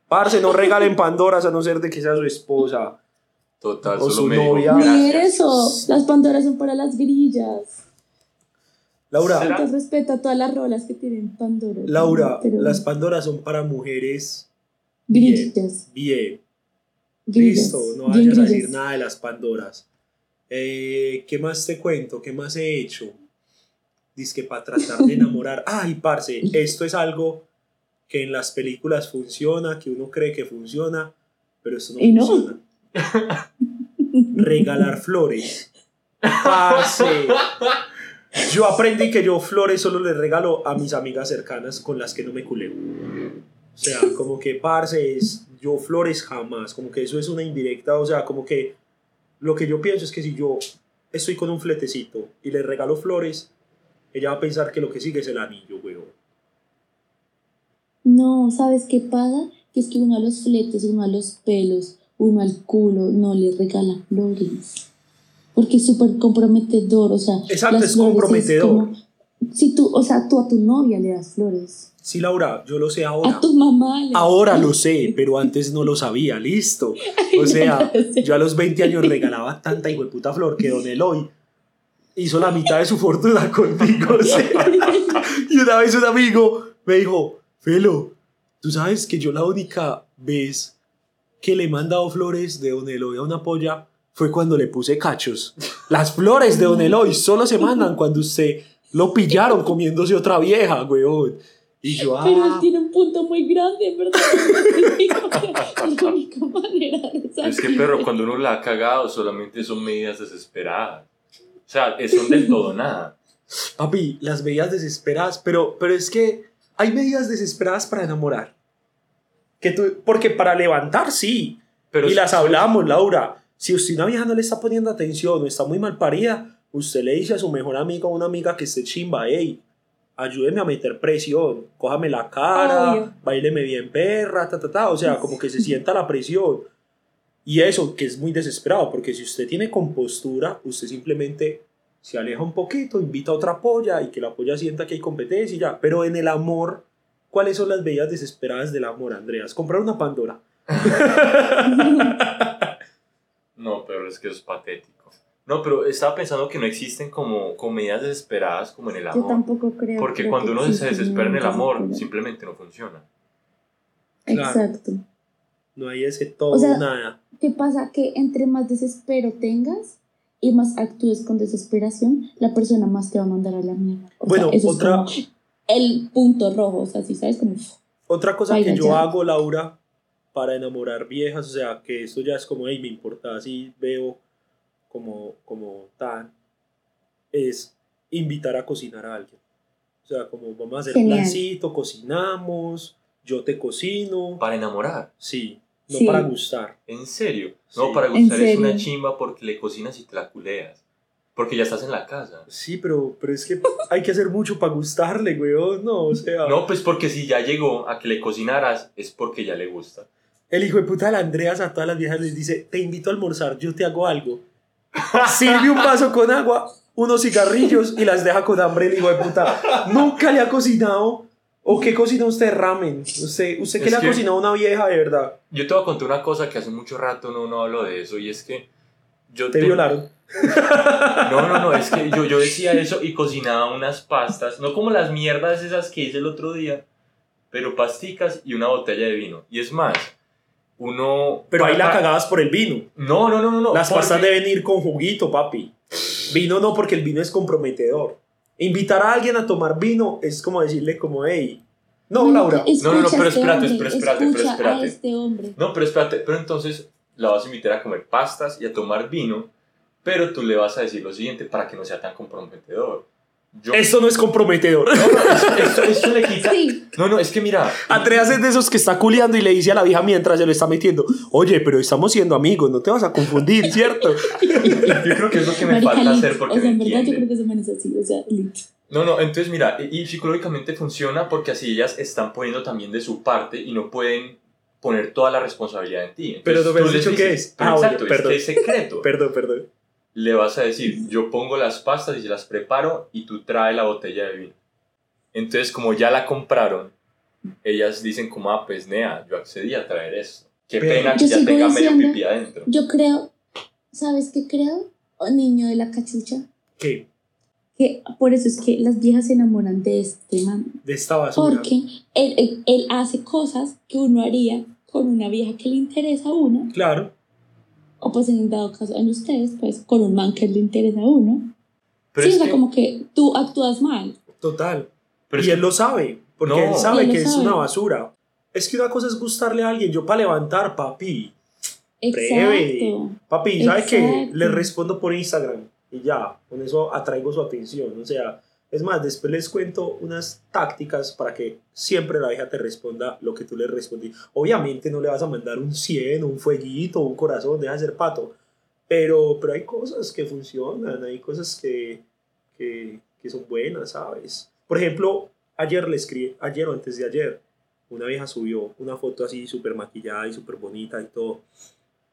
Parce, no regalen Pandoras a no ser de que sea su esposa. Total, O solo su me novia. Ni gracias. eso. Las Pandoras son para las grillas. Laura. Entonces respeto a todas las rolas que tienen Pandora. Laura, Pero- las Pandoras son para mujeres bien. Grillas. Bien. Grillas. Listo, no bien vayas a decir nada de las Pandoras. Eh, ¿Qué más te cuento? ¿Qué más he hecho? Dice que para tratar de enamorar. Ay, parce, esto es algo que en las películas funciona, que uno cree que funciona, pero eso no Y no. funciona. Regalar flores. Parce. Yo aprendí que yo flores solo les regalo a mis amigas cercanas con las que no me culeo. O sea, como que, parce, es, yo flores jamás, como que eso es una indirecta, o sea, como que lo que yo pienso es que si yo estoy con un fletecito y le regalo flores, ella va a pensar que lo que sigue es el anillo, weón. No, ¿sabes qué pasa? Que es que uno a los fletes, uno a los pelos, uno al culo no le regala flores. Porque es súper comprometedor, o sea. Exacto, es comprometedor. como- si tú, o sea, tú a tu novia le das flores. Sí, Laura, yo lo sé ahora. A tu mamá le Ahora lo sé, pero antes no lo sabía, listo. O sea, yo a los 20 años regalaba tanta puta flor que Don Eloy hizo la mitad de su fortuna conmigo. o sea. Y una vez un amigo me dijo, Felo, tú sabes que yo la única vez que le he mandado flores de Don Eloy a una polla fue cuando le puse cachos. Las flores de Don Eloy solo se mandan cuando usted lo pillaron comiéndose otra vieja, weón. Y yo, Pero él ah, tiene un punto muy grande, ¿verdad? Es la única manera de saber. Es que, perro, cuando uno la ha cagado, solamente son medidas desesperadas. O sea, son del todo nada. Papi, las medidas desesperadas, pero, pero es que hay medidas desesperadas para enamorar. Que tú, porque para levantar sí, Pero y es- las hablamos, Laura. Si usted una vieja no le está poniendo atención o está muy mal parida, usted le dice a su mejor amigo o una amiga que esté chimba, hey, ayúdeme a meter presión, cójame la cara, Obvio. baileme bien perra, ta, ta, ta. O sea, como que se sienta la presión. Y eso, que es muy desesperado, porque si usted tiene compostura, usted simplemente se aleja un poquito, invita a otra polla y que la polla sienta que hay competencia y ya. Pero en el amor, ¿cuáles son las medidas desesperadas del amor, Andreas? Comprar una Pandora. No, pero es que es patético. No, pero estaba pensando que no existen como, como medidas desesperadas como en el Yo amor. tampoco creo. Porque creo cuando que uno se desespera en el amor, simplemente no funciona. Claro. Exacto. No hay ese todo, O sea, nada. ¿Qué pasa? Que entre más desespero tengas y más actúes con desesperación, la persona más te va a mandar a la mierda. O Bueno, sea, eso otra- es como el punto rojo, o sea, si sabes como... Otra cosa Baila que yo ya. hago, Laura, para enamorar viejas, o sea, que esto ya es como, hey, me importa, así veo como, como tan, es invitar a cocinar a alguien. O sea, como vamos a hacer Genial. plancito, cocinamos, yo te cocino. Para enamorar. Sí, no Sí. para gustar. ¿En serio? Sí. No, para ¿En gustar es una chimba porque le cocinas y te la culeas. Porque ya estás en la casa. Sí, pero, pero es que hay que hacer mucho para gustarle, weón. No, o sea. No, pues porque si ya llegó a que le cocinaras, es porque ya le gusta. El hijo de puta de la Andreas a todas las viejas les dice: Te invito a almorzar, yo te hago algo. Sirve un vaso con agua, unos cigarrillos y las deja con hambre el hijo de puta. Nunca le ha cocinado. ¿O qué cocina usted? Ramen. ¿Usted, usted qué Es le ha cocinado a una vieja de verdad? Yo te voy a contar una cosa que hace mucho rato no, no hablo de eso y es que yo Te te- violaron. No, no, no, es que yo, yo decía eso y cocinaba unas pastas, no como las mierdas esas que hice el otro día, pero pasticas y una botella de vino. Y es más, uno... Pero ahí la cagabas por el vino. No, no, no, no. no Las porque- pastas deben ir con juguito, papi. Vino no, porque el vino es comprometedor. Invitar a alguien a tomar vino es como decirle como, hey. No, Laura. No, no, no, pero este espérate, hombre, espera, espérate, pero espérate. este hombre. No, pero espérate, pero entonces la vas a invitar a comer pastas y a tomar vino, pero tú le vas a decir lo siguiente para que no sea tan comprometedor. Yo... Esto no es comprometedor. Esto, esto- esto le quita... Sí, No, no, es que mira... Andreas es de esos que está culiando y le dice a la vieja mientras se lo está metiendo, oye, pero estamos siendo amigos, no te vas a confundir, ¿cierto? Yo creo que es lo que me marica, falta lit. hacer porque O sea, en verdad yo entiende. creo que se maneja así, o sea, lit. No, no, entonces mira, y, y psicológicamente funciona porque así ellas están poniendo también de su parte y no pueden poner toda la responsabilidad en ti. Entonces, Pero no tú has les dicho qué dices- es. pero Ah, oye, exacto, perdón. es que es secreto. Perdón, perdón. Le vas a decir, yo pongo las pastas y se las preparo y tú trae la botella de vino. Entonces, como ya la compraron, ellas dicen como, ah, pues Nea, yo accedí a traer esto. Qué Pero- pena que Yo ya tenga medio diciendo- pipí adentro. Yo creo, ¿sabes qué creo? Oh, niño de la cachucha. ¿Qué? Que por eso es que las viejas se enamoran de este man. De esta basura. Porque él, él, él hace cosas que uno haría con una vieja que le interesa a uno. Claro. O pues en dado caso en ustedes, pues con un man que le interesa a uno. Pero sí, es o sea, que- como que tú actúas mal. Total. pero y que- él lo sabe, porque No. él sabe él que es sabe. una basura. Es que una cosa es gustarle a alguien, yo para levantar, papi. Exacto. Breve. Papi, ¿sabe qué? Le respondo por Instagram y ya, con eso atraigo su atención. O sea, es más, después les cuento unas tácticas para que siempre la vieja te responda lo que tú le respondí. Obviamente no le vas a mandar un 100, un fueguito, un corazón, deja de ser pato. Pero, pero hay cosas que funcionan, hay cosas que, que, que son buenas, ¿sabes? Por ejemplo, ayer le escribí, ayer o antes de ayer, una vieja subió una foto así súper maquillada y súper bonita y todo.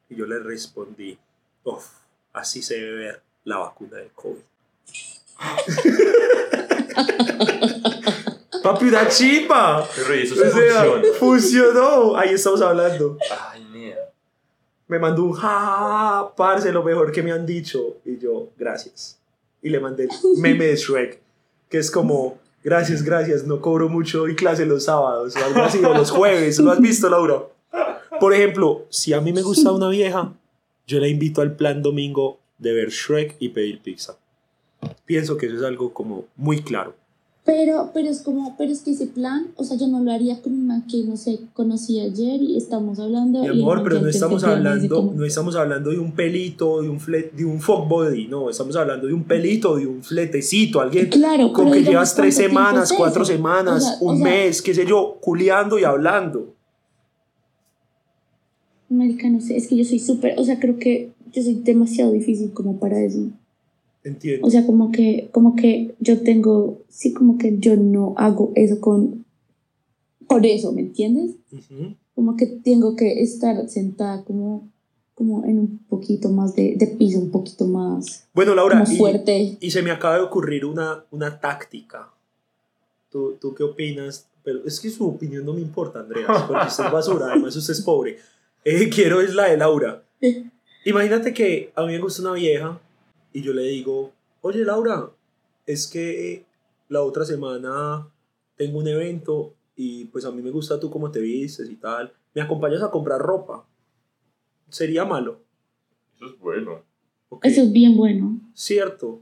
Y yo le respondí, uff, así se debe ver la vacuna del COVID. Papi, una chimba. Pero eso O sí sea, funciona. funcionó. Ahí estamos hablando. Ay, Nea. Me mandó un jajaja, parce, lo mejor que me han dicho. Y yo, gracias. Y le mandé el meme de Shrek, que es como, gracias, gracias, no cobro mucho y clase los sábados o algo así, o los jueves. ¿Lo has visto, Laura? Por ejemplo, si a mí me gusta una vieja, yo la invito al plan domingo de ver Shrek y pedir pizza. Pienso que eso es algo como muy claro. Pero, pero es como, pero es que ese plan, o sea, yo no lo haría con un man que, no sé, conocí ayer y estamos hablando. Mi amor, pero no estamos hablando, como, no estamos hablando de un pelito, de un fle- de un fuck body, no, estamos hablando de un pelito, de un fletecito, alguien Claro, con que llevas tres ¿cuánto tiempo semanas, cuatro semanas, O sea, un o sea, mes, qué sé yo, culeando y hablando. Marica, no sé, es que yo soy súper, o sea, creo que yo soy demasiado difícil como para eso. Entiendo. O sea, como que, como que yo tengo, sí, como que yo no hago eso con, por eso, ¿me entiendes? Ujú. Como que tengo que estar sentada como, como en un poquito más de, de piso, un poquito más Bueno, Laura, como y, fuerte. y se me acaba de ocurrir una, una táctica. ¿Tú, ¿Tú qué opinas? Pero es que su opinión no me importa, Andreas, porque usted es basura, además usted es pobre. Eh, quiero es la de Laura. Imagínate que a mí me gusta una vieja y yo le digo, oye Laura, es que la otra semana tengo un evento y pues a mí me gusta tú cómo te vistes y tal. ¿me acompañas a comprar ropa? ¿Sería malo? Eso es bueno. Ok, Eso es bien bueno. Cierto.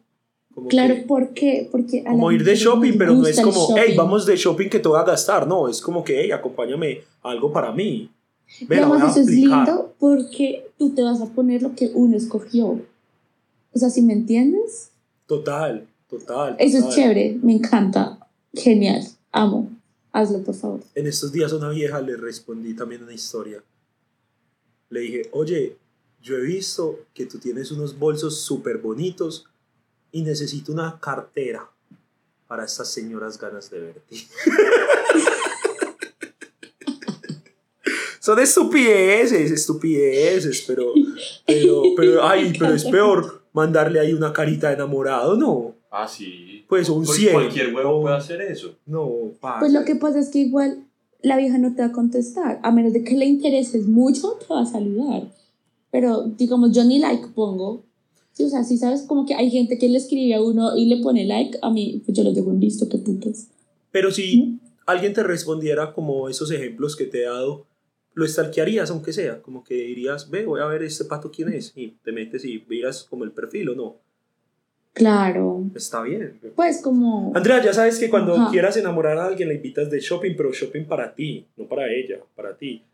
Como Claro, que- ¿por qué? Porque a como ir de shopping, pero no es como, hey, shopping. vamos de shopping que te voy a gastar. No, es como que, hey, acompáñame a algo para mí. Y Ve, la voy a además eso es lindo porque tú te vas a poner lo que uno escogió. O sea, ¿sí me entiendes? Total, total. Eso es chévere, me encanta. Genial, amo. Hazlo, por favor. En estos días a una vieja le respondí también una historia. Le dije, oye, yo he visto que tú tienes unos bolsos súper bonitos y necesito una cartera para estas señoras ganas de verte. Son estupideces, estupideces, pero, pero, pero, ay, pero es peor mandarle ahí una carita de enamorado, ¿no? Ah, sí. Pues un Porque 100. Cualquier huevo puede hacer eso. No, parce. Pues lo que pasa es que igual la vieja no te va a contestar. A menos de que le intereses mucho, te va a saludar. Pero digamos, yo ni like pongo. Sí, o sea, si sabes como que hay gente que le escribe a uno y le pone like, a mí pues yo los dejo en visto, qué putos. Pero si alguien te respondiera como esos ejemplos que te he dado, lo stalkearías aunque sea, como que dirías, ve, voy a ver este pato quién es, y te metes y miras como el perfil o no. Claro. Está bien. Pues como... Andrea, ya sabes que cuando Ajá. quieras enamorar a alguien le invitas de shopping, pero shopping para ti, no para ella, para ti.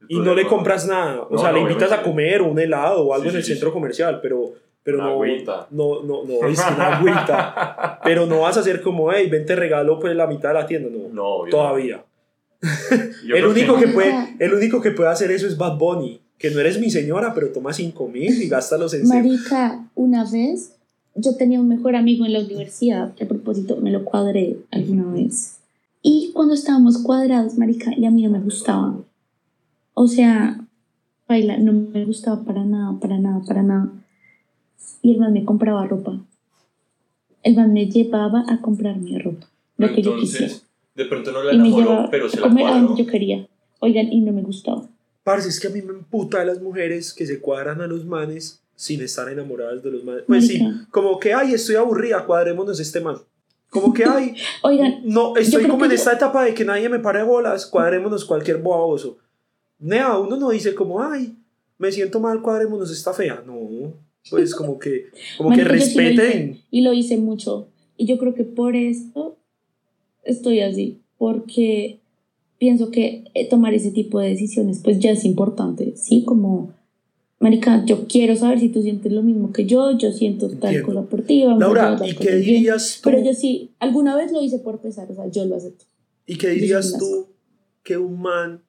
El Y no le compras nada, o No, sea, no, le invitas a comer o un helado o algo Sí, en el sí, centro sí. comercial, pero, pero Una no, agüita. no, no, no, es una agüita. pero no vas a hacer como, hey, ven te regalo pues la mitad de la tienda, no, No, obvio. todavía. El único que, no. puede, el único que puede hacer eso es Bad Bunny, que no eres mi señora, pero toma 5 mil y gástalos en. Marica, una vez yo tenía un mejor amigo en la universidad, que a propósito me lo cuadré alguna vez. Y cuando estábamos cuadrados, Marica, y a mí no me gustaba. O sea, baila, no me gustaba para nada, para nada, para nada. Y el man me compraba ropa. El man me llevaba a comprarme ropa, lo que yo quisiera. De pronto no la Y enamoró, llevaba pero se a la comer a cuadró. donde yo quería. Oigan, y no me gustaba. Parce, es que a mí me emputa de las mujeres que se cuadran a los manes sin estar enamoradas de los manes. Pues sí, Marica. como que, ay, estoy aburrida, cuadrémonos este man. Como que, ay, Oigan, no, estoy como en yo- esta etapa de que nadie me pare bolas, cuadrémonos cualquier bobaboso. Nea, uno no dice como, ay, me siento mal, cuadrémonos esta fea. No, pues como que, como que sí lo hice. respeten. y lo hice mucho. Y yo creo que por esto estoy así, porque pienso que eh, tomar ese tipo de decisiones pues ya es importante, ¿sí? Como, marica, yo quiero saber si tú sientes lo mismo que yo, yo siento tal Entiendo. cosa por ti, vamos Laura, ¿y qué dirías tú? Pero yo sí, alguna vez lo hice por pesar, o sea, yo lo acepto. ¿Y qué dirías tú que un man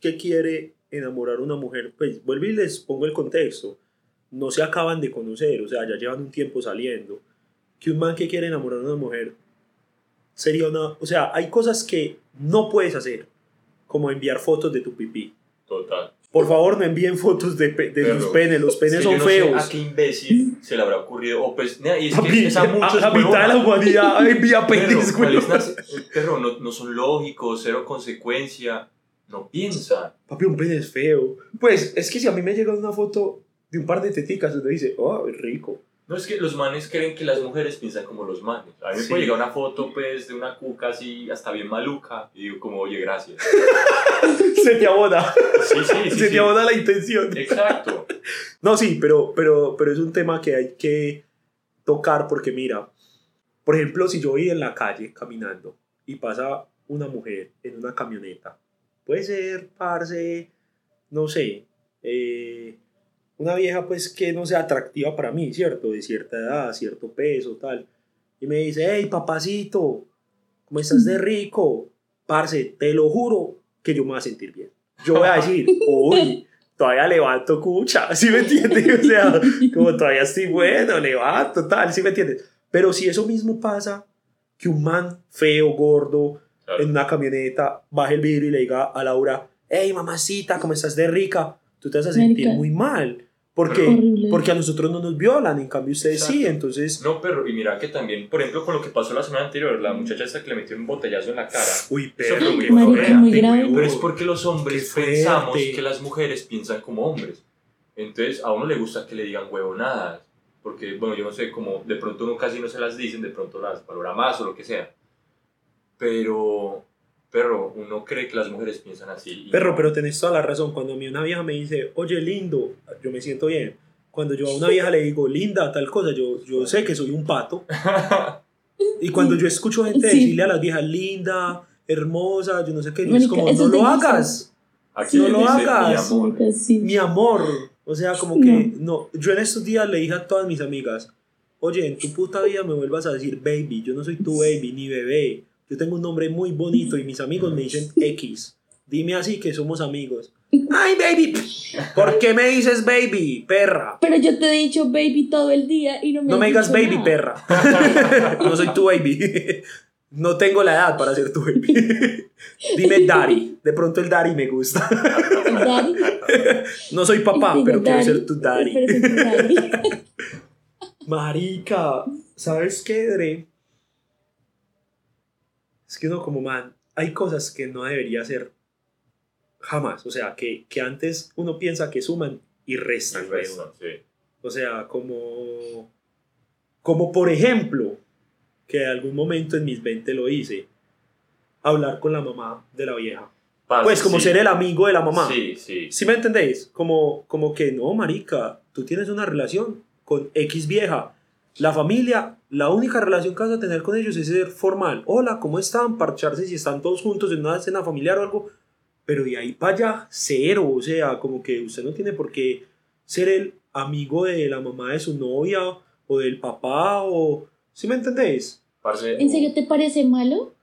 que quiere enamorar a una mujer, pues vuelvo y les pongo el contexto, no se acaban de conocer, o sea, ya llevan un tiempo saliendo, que un man que quiere enamorar a una mujer sería una, o sea, hay cosas que no puedes hacer, como enviar fotos de tu pipí. Total. Por favor, no envíen fotos de, de Pero, sus penes, los penes Es que son no sé feos. ¿A qué imbécil se le habrá ocurrido? O pues, y es que Papi, es a muchos a la mitad de la humanidad envía penes, ¿cuál güey. Perro, no, no son lógicos, cero consecuencia, no piensan. Papi, un pene es feo. Pues es que si a mí me llega una foto de un par de teticas, uno dice, oh, es rico. No es que los manes creen que las mujeres piensan como los manes. A mí me Sí. puede llegar una foto pues de una cuca así hasta bien maluca y digo como, oye, gracias. Se te abona. Sí, sí, sí. Se te abona la intención. Exacto. No, sí, pero, pero, pero es un tema que hay que tocar porque mira, por ejemplo, si yo voy en la calle caminando y pasa una mujer en una camioneta, puede ser, parce, no sé, eh, una vieja pues que no sea atractiva para mí, ¿cierto? De cierta edad, cierto peso, tal. Y me dice, hey, papacito, ¿cómo estás de rico? Parce, te lo juro que yo me voy a sentir bien. Yo voy a decir, uy, todavía levanto cucha, ¿sí me entiendes? O sea, como todavía estoy bueno, levanto, tal, ¿sí me entiendes? Pero si eso mismo pasa, que un man feo, gordo, en una camioneta, baje el vidrio y le diga a Laura, hey, mamacita, ¿cómo estás de rica? Tú te vas a sentir Marica. muy mal. Porque, Horrible. porque a nosotros no nos violan, en cambio ustedes sí, Exacto. entonces... No, pero y mira que también, por ejemplo, con lo que pasó la semana anterior, la muchacha esta que le metió un botellazo en la cara. Uy, Eso fue muy qué Marica, fuerte, muy grave. Pero es porque los hombres pensamos que las mujeres piensan como hombres. Entonces a uno le gusta que le digan huevonadas. Porque, bueno, yo no sé, como de pronto uno casi no se las dicen, de pronto las valora más o lo que sea. Pero Perro, uno cree que las mujeres piensan así. Perro, no. pero tenés toda la razón. Cuando a mí una vieja me dice, oye, lindo, yo me siento bien. Cuando yo a una vieja le digo, linda, tal cosa, yo, yo sé que soy un pato. Y cuando yo escucho gente Sí. decirle a las viejas, linda, hermosa, yo no sé qué, yo es como, no es lo hagas, Aquí no lo dice, hagas. mi amor. Marica, sí. mi amor. O sea, como que, no. Yo en estos días le dije a todas mis amigas, oye, en tu puta vida me vuelvas a decir baby, yo no soy tu baby ni bebé. Yo tengo un nombre muy bonito y mis amigos me dicen X. Dime así que somos amigos. Ay, baby. ¿Por qué me dices baby, perra? Pero yo te he dicho baby todo el día y no me No me digas baby, nada. perra. no soy tu baby. No tengo la edad para ser tu baby. Dime daddy. De pronto el daddy me gusta. Daddy. No soy papá, Digo, pero quiero ser tu daddy. Pero soy tu daddy. Marica, ¿sabes qué, Dre? Es que uno como man, hay cosas que no debería hacer jamás. O sea, que, que antes uno piensa que suman y restan. El resto, weón. sí. O sea, como, como por ejemplo, que en algún momento en mis 20 lo hice, hablar con la mamá de la vieja. Parce, Pues como sí. ser el amigo de la mamá. Sí, sí. ¿Sí me entendéis? Como, como que no, marica, tú tienes una relación con X vieja. La familia, la única relación que vas a tener con ellos es ser formal. Hola, ¿cómo están? Parcharse si están todos juntos en una cena familiar o algo. Pero de ahí para allá, cero. O sea, como que usted no tiene por qué ser el amigo de la mamá de su novia o del papá o... ¿Sí me entendéis? Parce, ¿En serio te parece malo?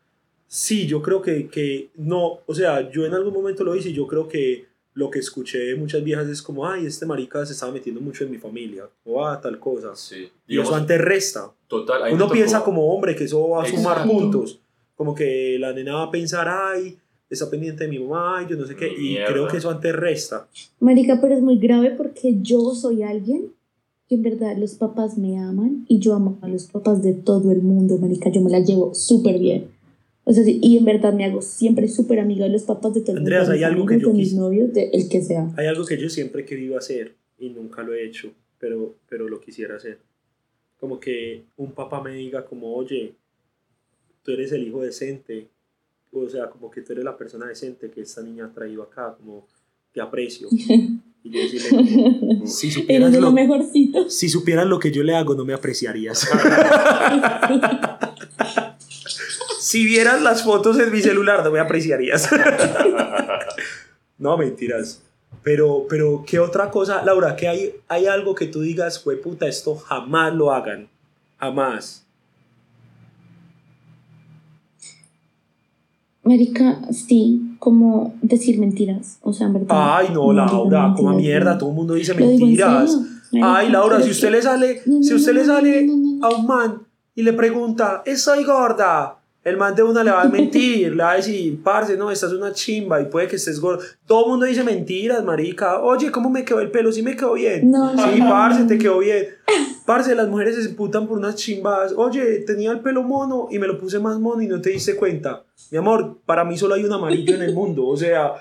Sí, yo creo que, que no, o sea, yo en algún momento lo hice y yo creo que lo que escuché de muchas viejas es como, ay, este marica se estaba metiendo mucho en mi familia, o ah, tal cosa. Sí. Y eso Digamos, antes resta. total. Uno tocó- piensa como hombre que eso va a sumar Exacto. puntos. Como que la nena va a pensar, ay, está pendiente de mi mamá, yo no sé qué. Y Mierda. creo que eso antes resta. Marica, pero es muy grave porque yo soy alguien que en verdad los papás me aman y yo amo a los papás de todo el mundo, marica. Yo me la llevo súper bien. O sea, sí, y en verdad me hago siempre súper amiga de los papás de todo el Andreas, mundo. de hay algo que yo mis novios, de el que sea. Hay algo que yo siempre he querido hacer y nunca lo he hecho, pero, pero lo quisiera hacer. Como que un papá me diga como, oye, tú eres el hijo decente, o sea, como que tú eres la persona decente que esta niña ha traído acá, como te aprecio. Y yo decirle, como, si supieras, lo lo, mejorcito. si supieras lo que yo le hago, no me apreciarías. si vieras las fotos en mi celular, no me apreciarías. No, mentiras. Pero, pero, ¿qué otra cosa, Laura? ¿Que hay, hay algo que tú digas, fue puta, esto jamás lo hagan? Jamás. Marica, sí, como decir mentiras. O sea, en verdad. Ay, no, Laura, como mierda, todo el mundo dice mentiras. Ay, Laura, si es usted le sale, si usted le sale a un man y le pregunta, ¿estoy gorda? El man de una le va a mentir, le va a decir, parce, no, esta es una chimba y puede que estés gorda. Todo el mundo dice mentiras, marica. Oye, ¿cómo me quedó el pelo? Sí me quedó bien. No, Sí, no, parce, no. te quedó bien. Parce, las mujeres se emputan por unas chimbas. Oye, tenía el pelo mono y me lo puse más mono y no te diste cuenta. Mi amor, para mí solo hay un amarillo en el mundo. O sea,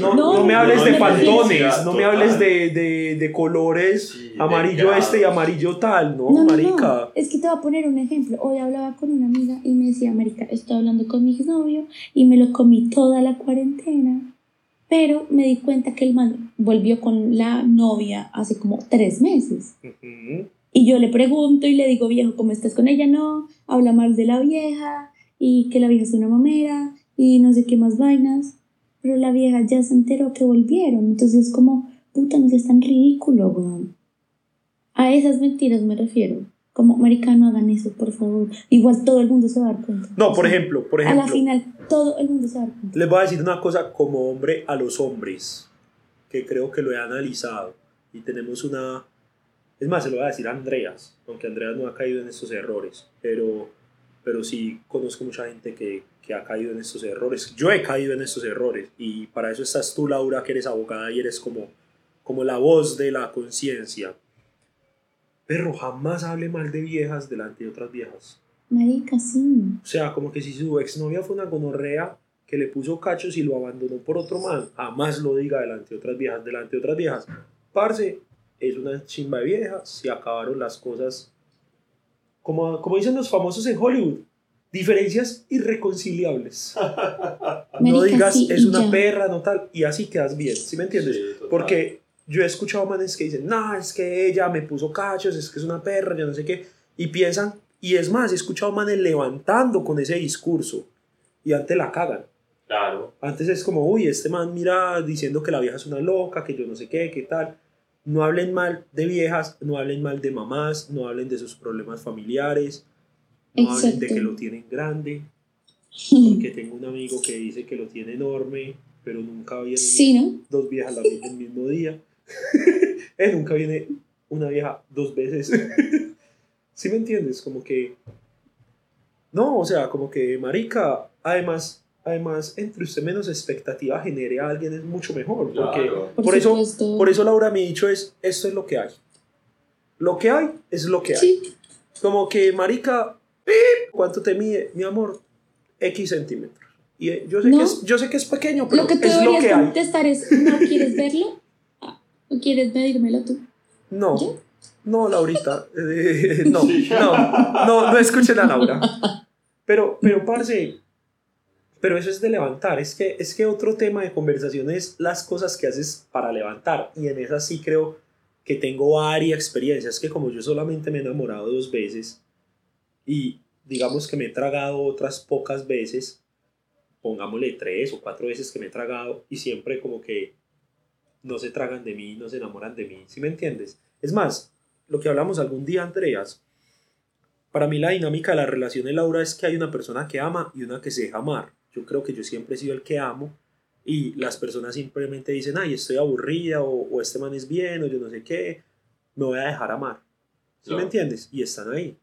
no, no, No, me hables no, de pantones, no, me hables de, de, de colores Sí, amarillo este y amarillo tal, ¿no, marica? no. Es que te voy a poner un ejemplo. Hoy hablaba con una amiga y me decía, Marica, estoy hablando con mi exnovio y me lo comí toda la cuarentena. Pero me di cuenta que el man volvió con la novia hace como tres meses. Y yo le pregunto y le digo, viejo, ¿cómo estás con ella? No, habla mal de la vieja y que la vieja es una mamera y no sé qué más vainas. Pero la vieja ya se enteró que volvieron. Entonces, como, puta, no seas tan ridículo, weón. A esas mentiras me refiero. Como, marica, no hagan eso, por favor. Igual todo el mundo se va a dar cuenta. No, O por sea, ejemplo, por A la ejemplo, final, todo el mundo se va a dar cuenta. les voy a decir una cosa como hombre a los hombres, que creo que lo he analizado y tenemos una... Es más, se lo voy a decir a Andreas, aunque Andreas no ha caído en estos errores, pero, pero sí conozco mucha gente que, que ha caído en estos errores. Yo he caído en estos errores y para eso estás tú, Laura, que eres abogada y eres como, como la voz de la conciencia. Pero jamás hable mal de viejas delante de otras viejas. Marica, sí. O sea, como que si su exnovia fue una gonorrea que le puso cachos y lo abandonó por otro man, jamás lo diga delante de otras viejas, delante de otras viejas. Parce, es una chimba de vieja, se acabaron las cosas. Como, como dicen los famosos en Hollywood, diferencias irreconciliables. no digas sí, es una ya. perra, no tal, y así quedas bien, ¿sí me entiendes? Sí. Porque yo he escuchado manes que dicen, no, es que ella me puso cachos, es que es una perra, yo no sé qué, y piensan, y es más, he escuchado manes levantando con ese discurso, y antes la cagan. Claro. Antes es como, uy, este man mira diciendo que la vieja es una loca, que yo no sé qué, qué tal. No hablen mal de viejas, no hablen mal de mamás, no hablen de sus problemas familiares, no hablen de que lo tienen grande, porque tengo un amigo que dice que lo tiene enorme, pero nunca vienen Sí, ¿no? dos viejas la- el mismo día. Eh, nunca viene una vieja dos veces. ¿Sí me entiendes? Como que... No, o sea, como que, marica, además, además, entre usted menos expectativa genere a alguien es mucho mejor. Porque Claro. Por, Por eso- por eso Laura me ha dicho es, esto es lo que hay. Lo que hay es lo que hay. Sí, Como que, marica, ¡pip! ¿cuánto te mide, mi amor? X centímetros. Y eh, yo sé, No. que, es, yo sé que es pequeño, pero lo que tú es lo que hay. contestar es, ¿no quieres verlo? Ah, ¿O quieres medírmelo tú? No, ¿Ya? no, Laurita. eh, no, no, no, no escuchen a Laura. Pero, pero, parce, pero eso es de levantar. Es que, es que otro tema de conversación es las cosas que haces para levantar. Y en esas sí creo que tengo varias experiencias. Que como yo solamente me he enamorado dos veces y digamos que me he tragado otras pocas veces, pongámosle tres o cuatro veces que me he tragado y siempre como que no se tragan de mí, no se enamoran de mí. ¿Sí me entiendes? Es más, lo que hablamos algún día, Andreas, para mí la dinámica de la relación de Laura es que hay una persona que ama y una que se deja amar. Yo creo que yo siempre he sido el que amo y las personas simplemente dicen, ay, estoy aburrida o, o este man es bien o yo no sé qué, me voy a dejar amar. ¿Sí me Claro. entiendes? Y están ahí.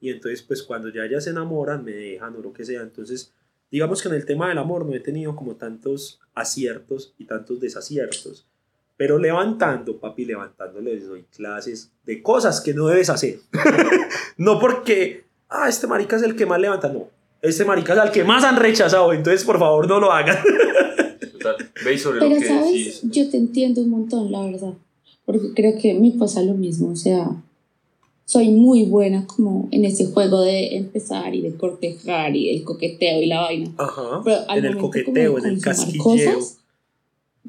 Y entonces, pues cuando ya ya se enamoran, me dejan o lo que sea. Entonces, digamos que en el tema del amor no he tenido como tantos aciertos y tantos desaciertos. Pero levantando, papi, levantando les doy clases de cosas que no debes hacer. no porque, ah, este marica es el que más levanta, no. Este marica es al que más han rechazado, entonces por favor no lo hagan. Total. Veis sobre Pero lo que sabes, decís. yo te entiendo un montón, la verdad. Porque creo que me pasa lo mismo. O sea, soy muy buena como en ese juego de empezar y de cortejar y el coqueteo y la vaina. Ajá. Pero al En el coqueteo, en el casquilleo. cosas,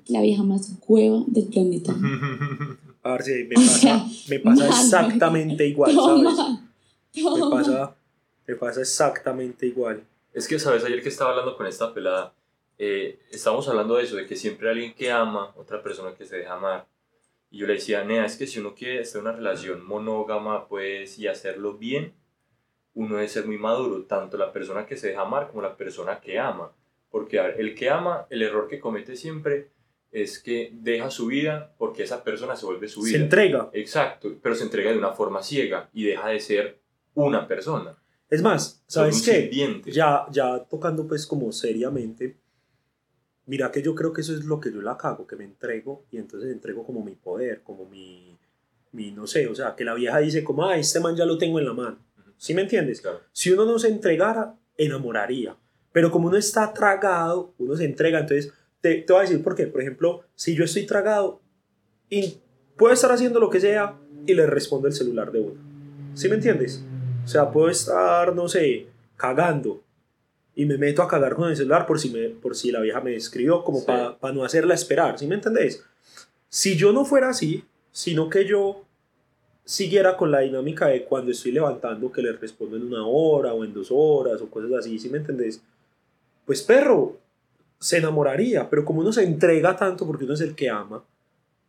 la vieja más hueva del planeta. Parce, me O pasa, sea, me pasa mal, exactamente igual, ¿sabes? Toma, Me toma. pasa, me pasa exactamente igual. Es que, ¿sabes? Ayer que estaba hablando con esta pelada, eh, estábamos hablando de eso, de que siempre alguien que ama, otra persona que se deja amar. Y yo le decía, Nea, es que si uno quiere en una relación monógama, pues, y hacerlo bien, uno debe ser muy maduro, tanto la persona que se deja amar como la persona que ama. Porque, a ver, el que ama, el error que comete siempre es que deja su vida porque esa persona se vuelve su Se vida. entrega. Exacto, pero se entrega de una forma ciega y deja de ser una persona. Es más, ¿sabes qué? Ya, ya tocando pues como seriamente, mira que yo creo que eso es lo que yo la cago, que me entrego y entonces entrego como mi poder, como mi, mi no sé, o sea, que la vieja dice como, ah, este man ya lo tengo en la mano. ¿Sí me entiendes? Claro. Si uno no se entregara, enamoraría. Pero como uno está tragado, uno se entrega. Entonces, te, te voy a decir por qué. Por ejemplo, si yo estoy tragado y puedo estar haciendo lo que sea y le respondo el celular de uno. ¿Sí me entiendes? O sea, puedo estar, no sé, cagando y me meto a cagar con el celular por si, me, por si la vieja me escribió, como Sí. para no hacerla esperar. ¿Sí me entendés? Si yo no fuera así, sino que yo siguiera con la dinámica de cuando estoy levantando que le respondo en una hora o en dos horas o cosas así, ¿sí me entendés? Pues perro, se enamoraría, pero como uno se entrega tanto porque uno es el que ama,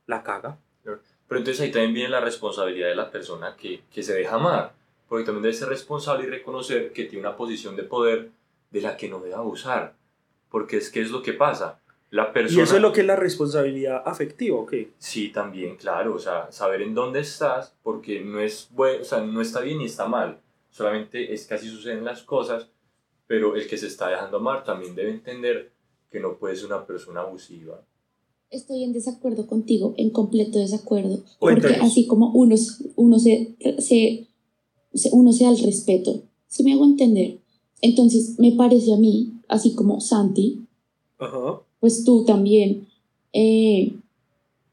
la caga. Pero entonces ahí también viene la responsabilidad de la persona que, que se deja amar, porque también debe ser responsable y reconocer que tiene una posición de poder de la que no debe abusar, porque es que es lo que pasa. La persona... Y eso es lo que es la responsabilidad afectiva, ¿ok? Sí, también, claro, o sea, saber en dónde estás, porque no es bueno, o sea, no está bien ni está mal, solamente es que así suceden las cosas, pero el que se está dejando amar también debe entender que no puede ser una persona abusiva. Estoy en desacuerdo contigo, en completo desacuerdo. Porque Cuéntanos. así como uno, uno, se, se- uno se da el respeto, si me hago entender, entonces me parece a mí, así como Santi, Ajá. pues tú también, eh,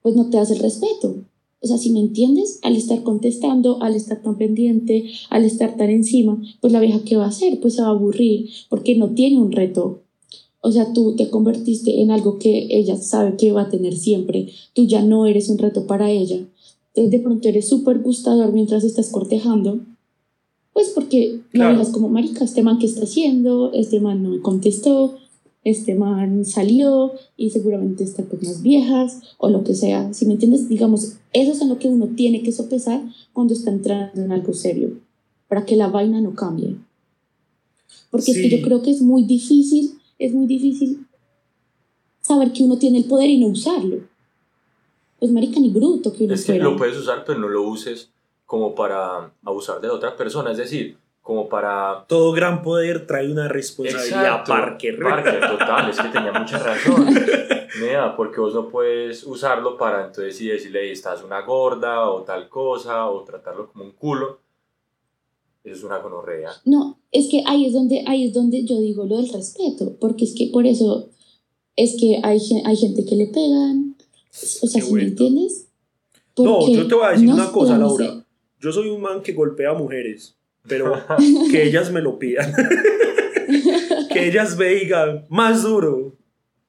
pues no te das el respeto. O sea, si me entiendes, al estar contestando, al estar tan pendiente, al estar tan encima, pues la vieja, ¿qué va a hacer? Pues se va a aburrir porque no tiene un reto. O sea, tú te convertiste en algo que ella sabe que va a tener siempre. Tú ya no eres un reto para ella. Entonces, de pronto eres súper gustador mientras estás cortejando. Pues porque la Claro. es como, marica, este man que está haciendo, este man no me contestó, este man salió y seguramente está con más viejas o lo que sea. Si me entiendes, digamos, eso es en lo que uno tiene que sopesar cuando está entrando en algo serio, para que la vaina no cambie. Porque es que yo creo que es muy difícil, es muy difícil saber que uno tiene el poder y no usarlo. Pues marica ni bruto que uno Es que fuera. lo puedes usar, pero no lo uses como para abusar de la otra persona. Es decir, como para... Todo gran poder trae una responsabilidad, Exacto, Parker. Parker, total, es que tenía mucha razón. Mira, porque vos no puedes usarlo para entonces sí decirle, "Ey, estás una gorda o tal cosa, o tratarlo como un culo. Eso es una gonorrea. No, es que ahí es donde, ahí es donde yo digo lo del respeto, porque es que por eso es que hay, hay gente que le pegan, o sea, Qué ¿sí me entiendes? No, yo te voy a decir no una cosa, Laura. Yo soy un man que golpea a mujeres, pero que ellas me lo pidan. que ellas me digan, más duro,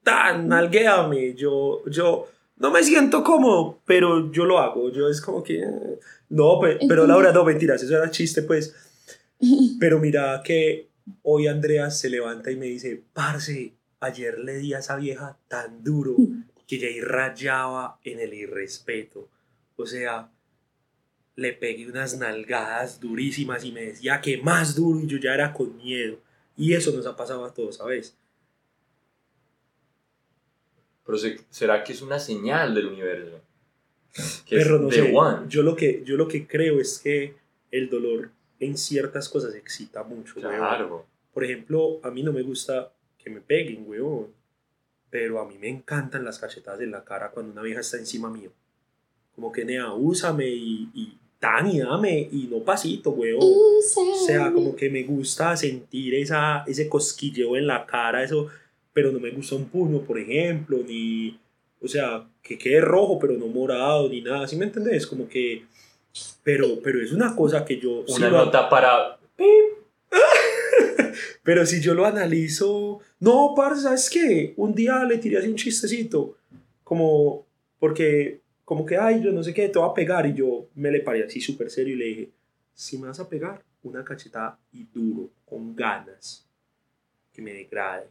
tan, nalguéame. Yo, yo no me siento cómodo, pero yo lo hago. Yo es como que, eh, no, pe- pero Laura, no, mentiras, eso era chiste, pues. Pero mira que hoy Andrea se levanta y me dice, parce, ayer le di a esa vieja tan duro que ya ahí rayaba en el irrespeto. O sea, le pegué unas nalgadas durísimas y me decía que más duro y yo ya era con miedo. Y eso nos ha pasado a todos, ¿sabes? Pero se- ¿será que es una señal del universo? Que Pero es no the sé, one. yo lo, que, yo lo que creo es que el dolor en ciertas cosas excita mucho, weón. Claro. Por ejemplo, a mí no me gusta que me peguen, weón. Pero a mí me encantan las cachetadas en la cara cuando una vieja está encima mío. Como que, nea, úsame y, y dan y dame y no pasito, weón. O sea, como que me gusta sentir esa, ese cosquilleo en la cara, eso, pero no me gusta un puño, por ejemplo, ni, o sea, que quede rojo, pero no morado, ni nada, ¿sí me entendés? Como que, pero, pero es una cosa que yo... sí Una lo- nota para... Pero si yo lo analizo, no, parce, ¿sabes qué? Un día le tiré así un chistecito, como, porque, como que, ay, yo no sé qué, te voy a pegar, y yo me le paré así súper serio y le dije, si me vas a pegar, una cachetada y duro, con ganas, que me degrade.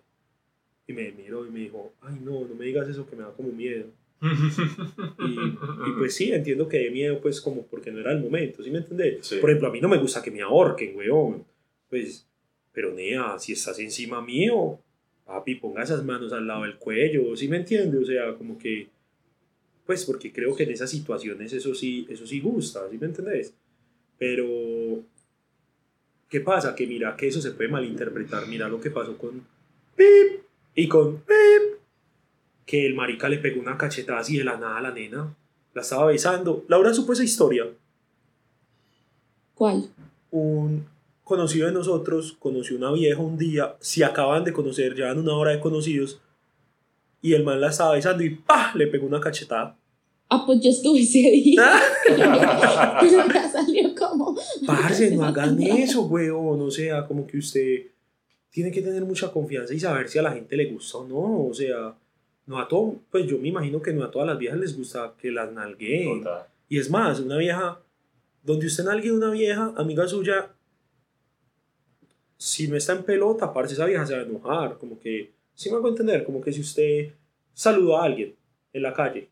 Y me miró y me dijo, ay, no, no me digas eso que me da como miedo. Y, y pues sí, entiendo que de miedo, pues como porque no era el momento, ¿sí me entendés? Sí. Por ejemplo, a mí no me gusta que me ahorquen, weón. Pues, pero nea, si estás encima mío, papi, ponga esas manos al lado del cuello, ¿sí me entiendes? O sea, como que, pues porque creo que en esas situaciones eso sí, eso sí gusta, ¿sí me entendés? Pero, ¿qué pasa? Que mira que eso se puede malinterpretar, mira lo que pasó con Pip y con Pip, que el marica le pegó una cachetada así de la nada a la nena, la estaba besando. Laura supo esa historia. ¿Cuál? Un conocido de nosotros conoció una vieja un día, si acaban de conocer, llevan una hora de conocidos, y el man la estaba besando y ¡pah! le pegó una cachetada. Ah, pues yo estuve ese día. Pero ya salió como. Parce, no hagan eso, weón. O sea, como que usted tiene que tener mucha confianza y saber si a la gente le gusta o no. O sea, no a todo, pues yo me imagino que no a todas las viejas les gusta que las nalgueen. Total. Y es más, una vieja, donde usted nalgue a una vieja, amiga suya, si no está en pelota, parce, esa vieja se va a enojar. Como que, si me hago entender, como que si usted saluda a alguien en la calle,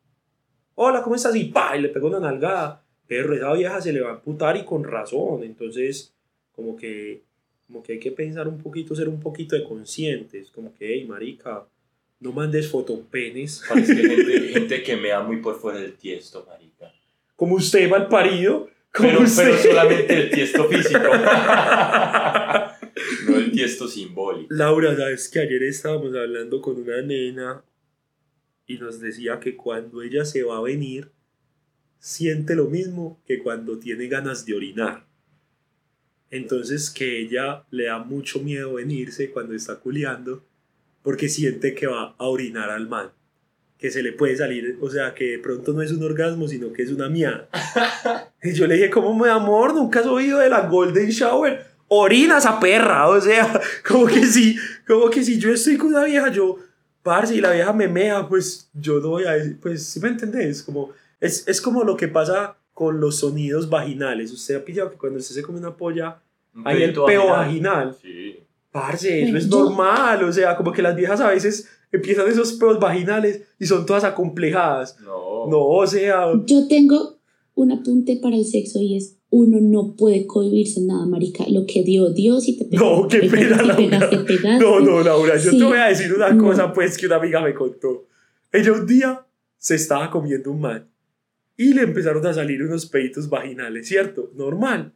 hola, ¿cómo estás? Y pa, y le pega una nalgada, pero esa vieja se le va a amputar y con razón. Entonces, como que, como que hay que pensar un poquito, ser un poquito de conscientes. Como que, hey, marica, no mandes fotopenes. Parece que gente, gente que me da muy por fuera del tiesto, marica. Como usted va al parido. Pero, pero solamente el tiesto físico. no el tiesto simbólico. Laura, sabes que ayer estábamos hablando con una nena y nos decía que cuando ella se va a venir, siente lo mismo que cuando tiene ganas de orinar. Entonces que ella le da mucho miedo venirse cuando está culeando porque siente que va a orinar al man. que se le puede salir, o sea, que de pronto no es un orgasmo, sino que es una mía. y yo le dije, ¿cómo mi amor? ¿Nunca has oído de la Golden Shower? Orina esa perra, o sea, como que si, como que si yo estoy con una vieja, yo, parce, y la vieja me mea, pues yo no voy a decir, pues, ¿sí me entendés? Como, es, es como lo que pasa con los sonidos vaginales. Usted ha pillado que cuando usted se come una polla, Un hay el peo vaginal. Sí. Parce, eso es normal, o sea, como que las viejas a veces empiezan esos peos vaginales y son todas acomplejadas. No. No, o sea, Yo tengo un apunte para el sexo y es uno no puede cohibirse en nada, marica. Lo que dio Dios y te pegaste, No, qué pena, pegaste, Laura. pegaste, pegaste. no, no, Laura, yo Sí. te voy a decir una No. cosa, pues, que una amiga me contó. Ella un día se estaba comiendo un man y le empezaron a salir unos peditos vaginales, ¿cierto? Normal.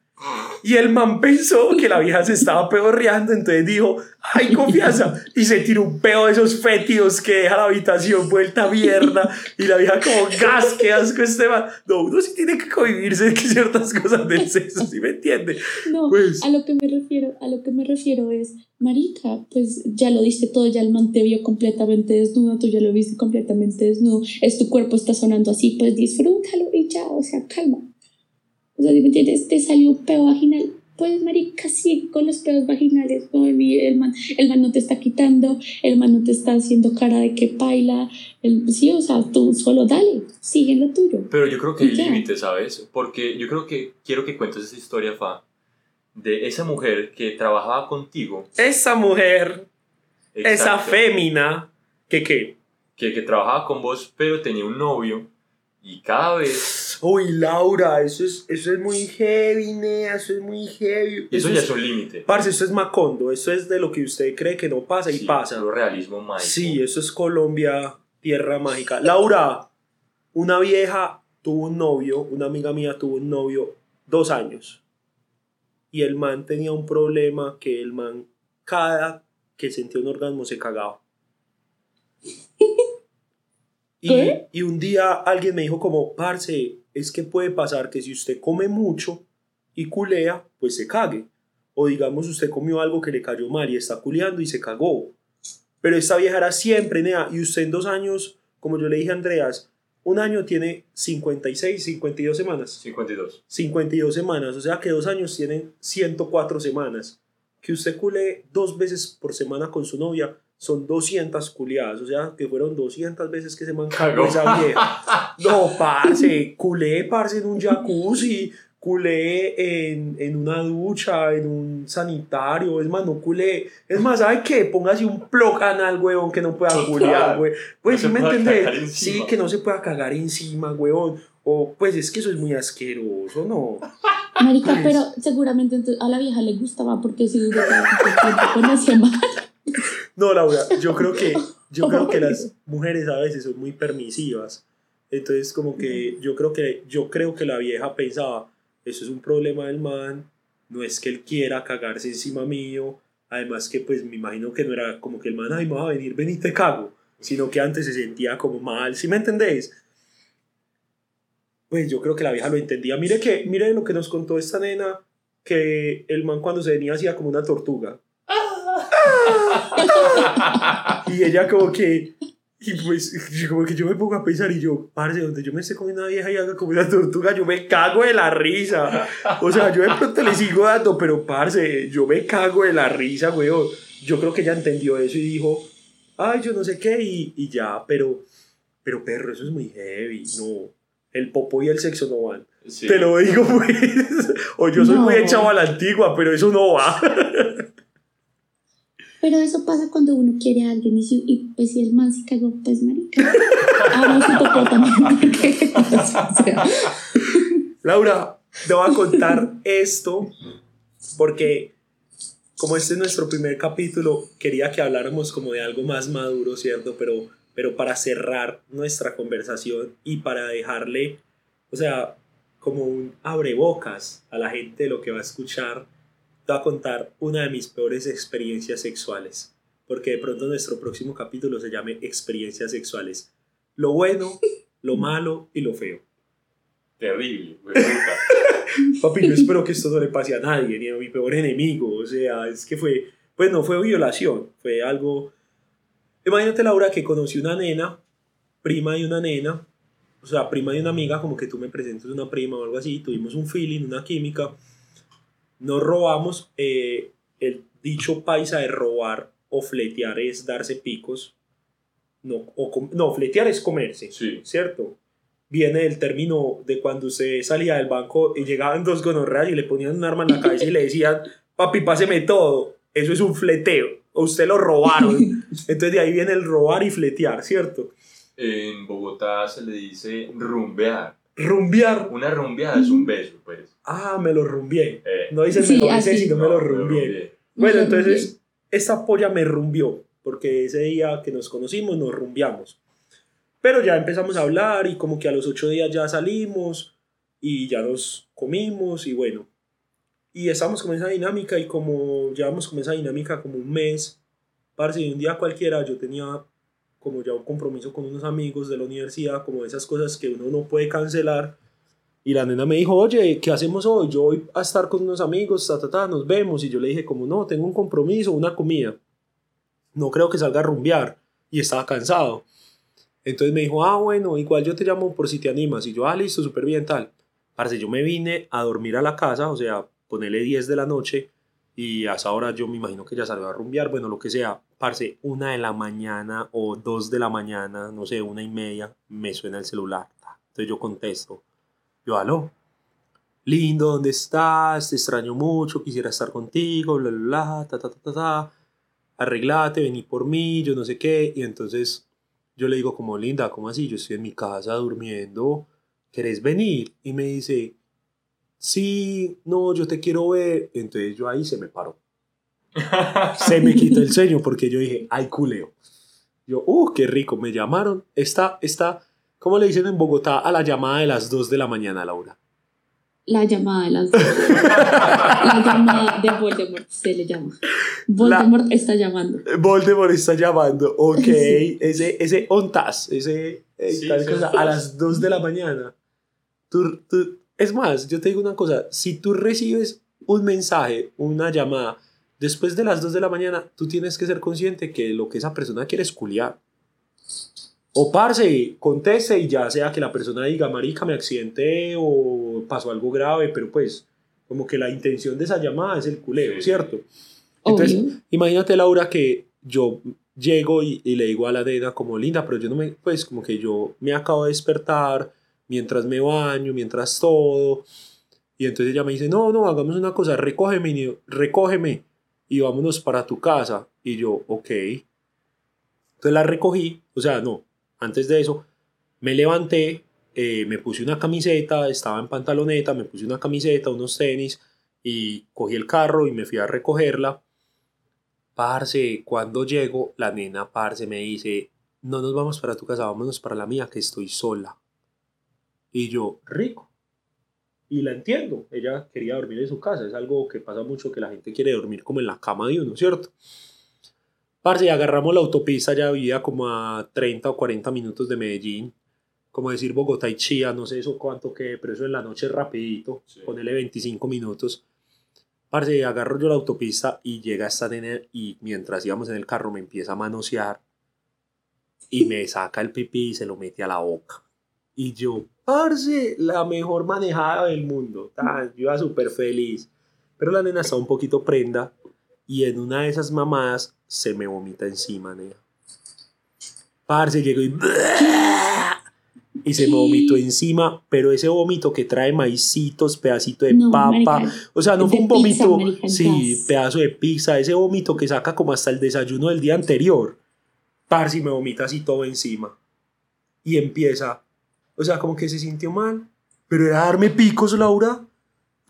Y el man pensó que la vieja se estaba peorreando, entonces dijo, ¡ay, confianza! Y se tiró un peo de esos fétidos que deja la habitación vuelta mierda. Y la vieja como, ¡gas, qué asco este man! No, uno sí tiene que cohibirse de que ciertas cosas del sexo, ¿sí me entiende? No, Pues- a lo que me refiero, a lo que me refiero es, marica, pues ya lo diste todo, ya el man te vio completamente desnudo, tú ya lo viste completamente desnudo, es tu cuerpo está sonando así, pues disfrútalo y ya, o sea, calma. O sea, ¿sí ¿me entiendes? Te salió un peo vaginal, pues marica, sí, con los peos vaginales, no, el, el man, el man no te está quitando, el man no te está haciendo cara de que baila, el, sí, o sea, tú solo dale, sigue en lo tuyo. Pero yo creo que hay Ya. límites, ¿sabes? Porque yo creo que quiero que cuentes esa historia, Fa, de esa mujer que trabajaba contigo. Esa mujer, esa Exacto, fémina, que qué. Que, que trabajaba con vos, pero tenía un novio. Y cada vez. Uy, Laura, eso es, eso es muy heavy, nea, eso es muy heavy. Eso ya es, es un límite. Parce, eso es Macondo, eso es de lo que usted cree que no pasa y pasa. puro realismo mágico. Sí, eso es Colombia, tierra mágica. Laura, una vieja tuvo un novio, una amiga mía tuvo un novio dos años. Y el man tenía un problema que el man, cada que sentía un orgasmo, se cagaba. Y, ¿Qué? y un día alguien me dijo como, parce, es que puede pasar que si usted come mucho y culea, pues se cague. O digamos, usted comió algo que le cayó mal y está culeando y se cagó. Pero esta vieja era siempre, nea, y usted en dos años, como yo le dije a Andreas, un año tiene 56, 52 semanas. 52. 52 semanas, o sea que dos años tienen 104 semanas. Que usted cule dos veces por semana con su novia son 200 culiadas, o sea que fueron 200 veces que se man cagó Cagó. esa vieja. No, parce, culé, parce, en un jacuzzi, culé en, en una ducha, en un sanitario, es más, no culé. Es más, ¿sabe qué? Póngase un plug anal, huevón, que no pueda culear, güey. Pues No sí me entendés. Sí, que no se pueda cagar encima, huevón. O pues es que eso es muy asqueroso, ¿no? Marica, Pues- pero seguramente entonces a la vieja le gustaba porque si duró tanto tiempo con ese man. No, Laura, yo creo que, yo creo que las mujeres a veces son muy permisivas. Entonces, como que yo creo que, yo creo que la vieja pensaba, eso es un problema del man, no es que él quiera cagarse encima mío, además que pues me imagino que no era como que el man, ay, me va a venir, ven y te cago, sino que antes se sentía como mal, ¿sí me entendéis? Pues yo creo que la vieja lo entendía. Mire que, mire lo que nos contó esta nena, que el man cuando se venía hacía como una tortuga. Y ella como que, y pues yo como que yo me pongo a pensar y yo, parce, donde yo me esté comiendo una vieja y haga como una tortuga, yo me cago de la risa. O sea, yo de pronto le sigo dando, pero parce, yo me cago de la risa, weón. Yo creo que ella entendió eso y dijo, ay, yo no sé qué, y, y ya, pero, pero perro, eso es muy heavy, no. El popo y el sexo no van. Sí. Te lo digo, pues. O yo soy muy echado a la antigua, pero eso no va. Pero eso pasa cuando uno quiere a alguien y, si, y pues si el man se cagó, pues marica. Ahora sí tocó también. porque, o sea, Laura, te voy a contar esto porque como este es nuestro primer capítulo, quería que habláramos como de algo más maduro, ¿cierto? Pero, pero para cerrar nuestra conversación y para dejarle, o sea, como un abrebocas a la gente de lo que va a escuchar, voy a contar una de mis peores experiencias sexuales. Porque de pronto nuestro próximo capítulo se llame Experiencias sexuales. Lo bueno, lo malo y lo feo. Terrible. Papi, yo espero que esto no le pase a nadie, ni a mi peor enemigo. O sea, es que fue, pues no fue violación, fue algo... Imagínate, Laura, que conocí una nena prima de una nena, o sea, prima de una amiga, como que tú me presentes una prima o algo así, tuvimos un feeling, una química, nos robamos, eh, el dicho paisa de robar o fletear es darse picos, no, o no fletear es comerse, Sí. ¿cierto? Viene del término de cuando usted salía del banco y llegaban dos gonorreas y le ponían un arma en la cabeza y le decían, papi, páseme todo, eso es un fleteo, o usted lo robaron. Entonces de ahí viene el robar y fletear, ¿cierto? En Bogotá se le dice rumbear. Rumbear. Una rumbeada es un beso, pues. Ah, me lo rumbié. Eh, No dicen Sí, me lo sino me lo rumbié. rumbié. Bueno, Me entonces esta polla me rumbió, porque ese día que nos conocimos nos rumbiamos. Pero ya empezamos a hablar y como que a los ocho días ya salimos y ya nos comimos y bueno. Y estamos con esa dinámica y como llevamos con esa dinámica como un mes, parce, de un día cualquiera yo tenía como ya un compromiso con unos amigos de la universidad, como esas cosas que uno no puede cancelar. Y la nena me dijo, oye, ¿qué hacemos hoy? Yo voy a estar con unos amigos, ta, ta, nos vemos. Y yo le dije, como no, tengo un compromiso, una comida. No creo que salga a rumbear. Y estaba cansado. Entonces me dijo, ah, bueno, igual yo te llamo por si te animas. Y yo, ah, listo, súper bien, tal. Parce, yo me vine a dormir a la casa, o sea, ponele 10 de la noche. Y a esa hora yo me imagino que ya salió a rumbear, bueno, lo que sea. Parce, una de la mañana o dos de la mañana, no sé, una y media, me suena el celular. Entonces yo contesto. Yo, aló. Lindo, ¿dónde estás? Te extraño mucho, quisiera estar contigo, bla, bla, bla, ta, ta, ta, ta, ta. Arreglate, vení por mí, yo no sé qué. Y entonces yo le digo como, linda, ¿cómo así? Yo estoy en mi casa durmiendo, ¿querés venir? Y me dice, sí, no, yo te quiero ver. Entonces yo ahí se me paró. Se me quitó el sueño porque yo dije, ay, culeo. Yo, uh, qué rico, me llamaron. Está, está, ¿cómo le dicen en Bogotá a la llamada de las 2 de la mañana, Laura? La llamada de las dos. La llamada de Voldemort se le llama. Voldemort está llamando. Voldemort está llamando, ok, Sí. ese, ese ontas, ese, eh, Sí, a las 2 de la mañana. Tú, tú- es más, yo te digo una cosa, si tú recibes un mensaje, una llamada, después de las 2 de la mañana, tú tienes que ser consciente que lo que esa persona quiere es culiar. O parce, conteste y ya sea que la persona diga, marica, me accidenté o pasó algo grave, pero pues como que la intención de esa llamada es el culeo. ¿cierto? Entonces, Obvio. Imagínate, Laura, que yo llego y, y le digo a la nena como linda, pero yo no me, pues como que yo me acabo de despertar mientras me baño, mientras todo. Y entonces ella me dice, no, no, hagamos una cosa, recógeme, recógeme y vámonos para tu casa. Y yo, ok. Entonces la recogí, o sea, no, antes de eso, me levanté, eh, me puse una camiseta, estaba en pantaloneta, me puse una camiseta, unos tenis y cogí el carro y me fui a recogerla. Parce, cuando llego, la nena, parce, me dice, no nos vamos para tu casa, vámonos para la mía, que estoy sola. Y yo, rico. Y la entiendo, ella quería dormir en su casa, es algo que pasa mucho, que la gente quiere dormir como en la cama de uno, ¿cierto? Parce, agarramos la autopista, ya vivía como a 30 o 40 minutos de Medellín, como decir Bogotá y Chía, no sé eso cuánto que, pero eso en la noche rapidito, Sí. ponele 25 minutos. Parce, agarro yo la autopista y llega esta nena y mientras íbamos en el carro me empieza a manosear y me saca el pipí y se lo mete a la boca. Y yo, parce, la mejor manejada del mundo. Tan, yo iba súper feliz. Pero la nena estaba un poquito prenda y en una de esas mamadas se me vomita encima, nena. Parce, llegó y... Y se me vomitó encima, pero ese vómito que trae maicitos, pedacito de No, papa, marica, o sea, no fue un vómito, sí, pedazo de pizza, ese vómito que saca como hasta el desayuno del día anterior. Parce, y me vomita así todo encima. Y empieza, o sea, como que se sintió mal, pero era darme picos, Laura,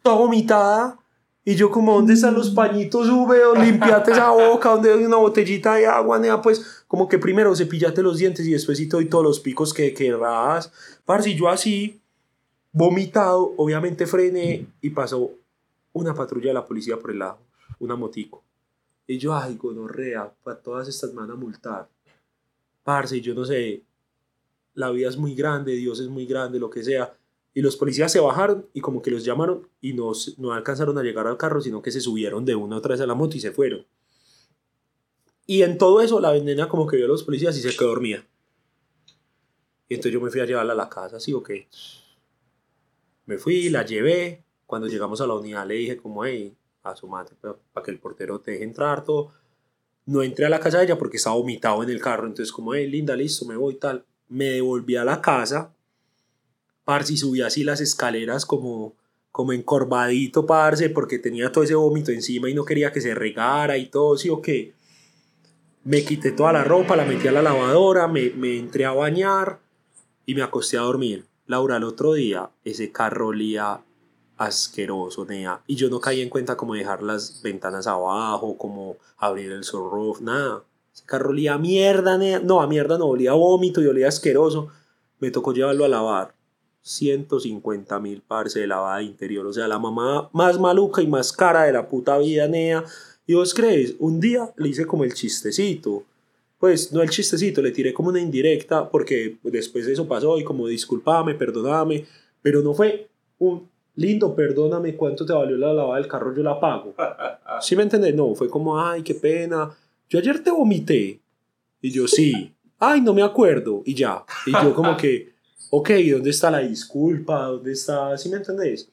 toda vomitada. Y yo como, ¿dónde están los pañitos húmedos? Limpiate esa boca, ¿dónde hay una botellita de agua? Nea? Pues como que primero cepillate los dientes y después y doy todos los picos que querrás. Y yo así, vomitado, obviamente frené y pasó una patrulla de la policía por el lado, una motico. Y yo, ay, gonorrea, para todas estas me multar. Parce, yo no sé, la vida es muy grande, Dios es muy grande, lo que sea. Y los policías se bajaron y como que los llamaron y no, no alcanzaron a llegar al carro, sino que se subieron de una otra vez a la moto y se fueron. Y en todo eso la nena como que vio a los policías y se quedó dormida. Y entonces yo me fui a llevarla a la casa, ¿sí o qué? Me fui, la llevé. Cuando llegamos a la unidad le dije como, hey, a su madre, para que el portero te deje entrar, todo. No entré a la casa de ella porque estaba vomitado en el carro. Entonces como, hey, linda, listo, me voy tal. Me devolví a la casa. Parce, y subí así las escaleras como, como encorvadito, parce, porque tenía todo ese vómito encima y no quería que se regara y todo, ¿sí o qué? Me quité toda la ropa, la metí a la lavadora, me, me entré a bañar y me acosté a dormir. Laura, el otro día ese carro olía asqueroso, nea. Y yo no caí en cuenta como dejar las ventanas abajo, como abrir el sunroof, nada. Ese carro olía a mierda, nea. No, a mierda no, olía a vómito y olía asqueroso. Me tocó llevarlo a lavar. 150 mil parce de lavada interior. O sea, la mamá más maluca y más cara de la puta vida, nea. Y vos crees, un día le hice como el chistecito. Pues no el chistecito, le tiré como una indirecta porque después de eso pasó y como disculpame, perdoname. Pero no fue un lindo, perdóname, ¿cuánto te valió la lavada del carro? Yo la pago. ¿Sí me entendés? No, fue como, ay, qué pena. Yo ayer te vomité. Y yo, sí. Ay, no me acuerdo. Y ya. Y yo como que, ok, ¿dónde está la disculpa? ¿Dónde está? ¿Sí me entendés?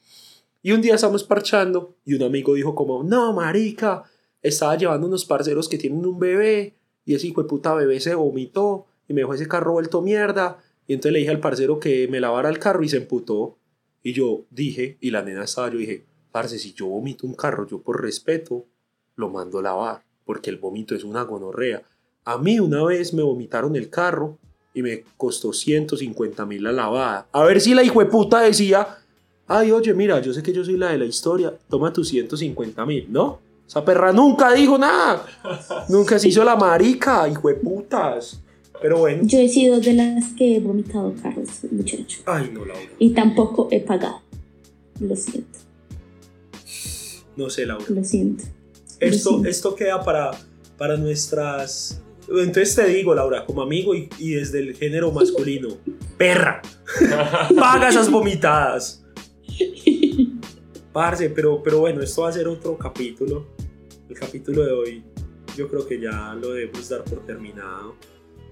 Y un día estamos parchando y un amigo dijo como, no, marica, estaba llevando unos parceros que tienen un bebé y ese hijo de puta bebé se vomitó y me dejó ese carro vuelto mierda. Y entonces le dije al parcero que me lavara el carro y se emputó. Y yo dije, y la nena estaba, yo dije, parce, si yo vomito un carro, yo por respeto lo mando a lavar, porque el vómito es una gonorrea. A mí una vez me vomitaron el carro y me costó 150 mil la lavada. A ver si la puta decía, ay, oye, mira, yo sé que yo soy la de la historia, toma tus 150 mil, ¿no? Esa perra nunca dijo nada. nunca se hizo la marica, putas. Pero bueno. Yo he sido de las que he vomitado carros, muchacho. Ay, no, Laura. Y tampoco he pagado. Lo siento. No sé, Laura. Lo siento. Esto, esto queda para, para nuestras... Entonces te digo, Laura, como amigo y, y desde el género masculino, perra, paga esas vomitadas. Parce, pero, pero bueno, esto va a ser otro capítulo. El capítulo de hoy yo creo que ya lo debemos dar por terminado.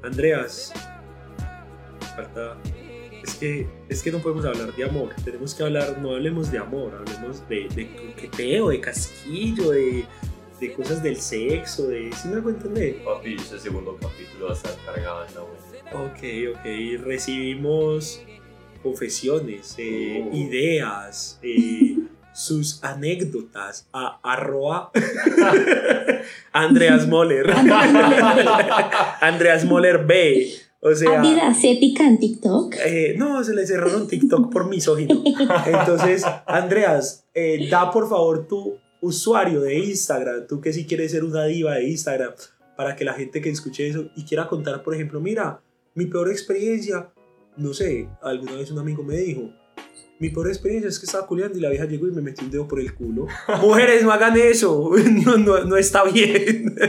Andreas, falta. Es que, es que no podemos hablar de amor. Tenemos que hablar, no hablemos de amor, hablemos de, de coqueteo, de casquillo, de, de cosas del sexo, de. ¿Sí me hago entender? Papi, ese segundo capítulo va a estar cargado en la web. Ok, ok. Recibimos confesiones, eh, Oh. ideas, eh, sus anécdotas a arroba Andreas Moller. Andreas Moller B. O sea, Adidas ética en TikTok. eh, no, se le cerraron TikTok por misógino. Entonces, Andreas, eh, da por favor tu usuario de Instagram, tú que sí quieres ser una diva de Instagram, para que la gente que escuche eso y quiera contar, por ejemplo, mira, mi peor experiencia, no sé, alguna vez un amigo me dijo, mi peor experiencia es que estaba culiando y la vieja llegó y me metió un dedo por el culo. Mujeres, no hagan eso, no, no, no está bien.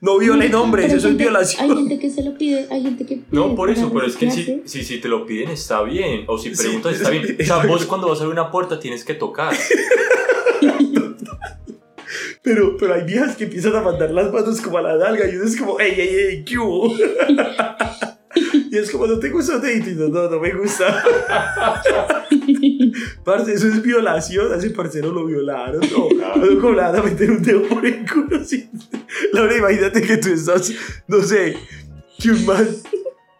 No violen hombres, Pero eso es violación. Hay gente que se lo pide, hay gente que. No, pide por eso, pero es que si, si, si te lo piden está bien, o si Sí, preguntas está bien. O sea, vos cuando vas a abrir una puerta tienes que tocar. Pero, pero hay viejas que empiezan a mandar las manos como a la nalga y uno es como, ey, ey, ey, ¿qué hubo? y es como, no te gusta date y no, no, no me gusta. Parce, eso es violación, a ese parcero lo violaron, no. No, como le van a meter un dedo por el culo así. Laura, imagínate que tú estás, no sé, que un man,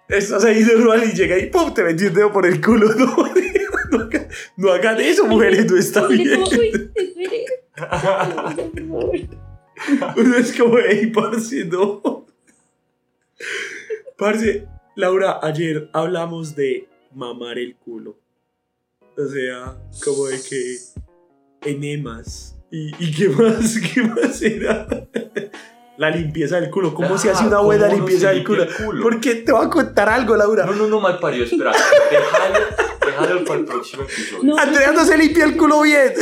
estás ahí normal y llega y pum, te metió un dedo por el culo, no. No, hagan- no hagan eso, mujeres, no está bien. como, uy. Uno es como, hey, parce, no. Parce, Laura, ayer hablamos de mamar el culo. O sea, como de que enemas. ¿Y, y qué más? ¿Qué más era? La limpieza del culo. ¿Cómo se hace una Ah, buena ¿cómo uno limpieza del culo? culo? Porque te voy a contar algo, Laura. No, no, no, mal parido, espera. Déjalo para el próximo episodio. No. Andrea no se limpia el culo bien.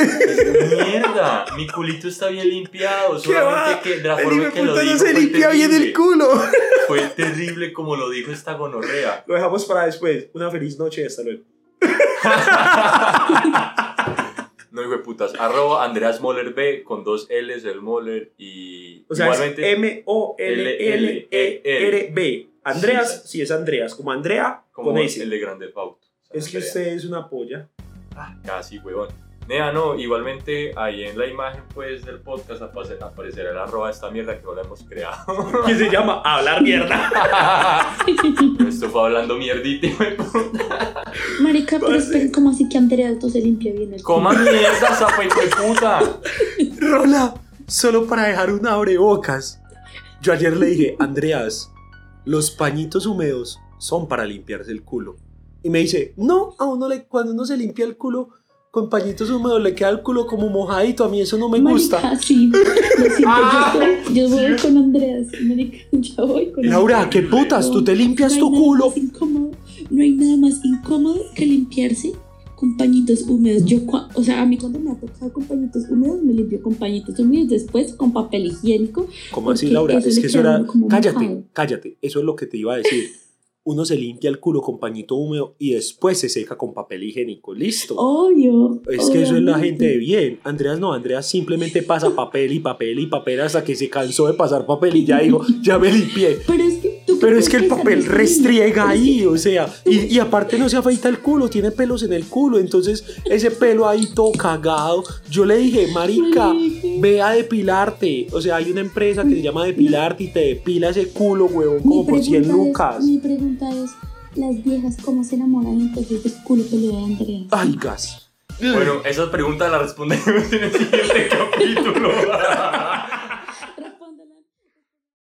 Mierda, mi culito está bien limpiado. ¿Qué va? Solamente que de la El forma hijo de que lo puta dijo no se fue limpia bien el terrible. culo. Fue terrible como lo dijo esta gonorrea. Lo dejamos para después. Una feliz noche y hasta luego. No, hijo de putas. Arroba Andreas Moller B con dos L's el Moller y O sea, Igualmente- es M-O-L-L-E-R-B. Andreas, sí. es Andreas, como Andrea Como con el S. de Grande Auto. Es que usted es una polla. Ah, casi, huevón. Nea, no, igualmente ahí en la imagen pues del podcast apare- aparecerá el arroba de esta mierda que no la hemos creado. Que se llama Hablar Mierda. Esto fue hablando mierdita, puta. Marica, pero esperen, ¿cómo así que Andrea Auto se limpia bien el Coma mierda, zapa hijo de puta. Rola, solo para dejar un abrebocas. Yo ayer le dije, Andreas, los pañitos húmedos son para limpiarse el culo. Y me dice, no, a uno le, cuando uno se limpia el culo con pañitos húmedos le queda el culo como mojadito. A mí eso no me gusta. Marica, sí. Lo siento, Ah, yo, yo voy con Andreas. Marica, yo voy con Laura, Andreas. ¿qué putas? ¿Tú te limpias No tu culo? incómodo- no hay nada más incómodo que limpiarse con pañitos húmedos. Yo, o sea, a mí cuando me ha tocado con pañitos húmedos, me limpio con pañitos húmedos, después con papel higiénico. ¿Cómo así, Laura? Es que eso era. Cállate, mojado. cállate. Eso es lo que te iba a decir. Uno se limpia el culo con pañito húmedo y después se seca con papel higiénico. Listo. Obvio. Es que eso es la gente de bien. Andreas no, Andreas simplemente pasa papel y papel y papel hasta que se cansó de pasar papel y ya dijo, ya me limpié. Pero es que, ¿tú qué Pero es que el papel restriega ahí, o sea, y, y aparte no se afeita el culo, tiene pelos en el culo, entonces ese pelo ahí todo cagado. Yo le dije, marica, ve a depilarte. O sea, hay una empresa que se llama Depilarte y te depila ese culo, huevón, como por 100 pregunta es- lucas. Mi pregunta es, ¿las viejas cómo se enamoran entonces del culo peludo de Andrea? Ay, gas. Bueno, esas preguntas las respondemos en el siguiente capítulo.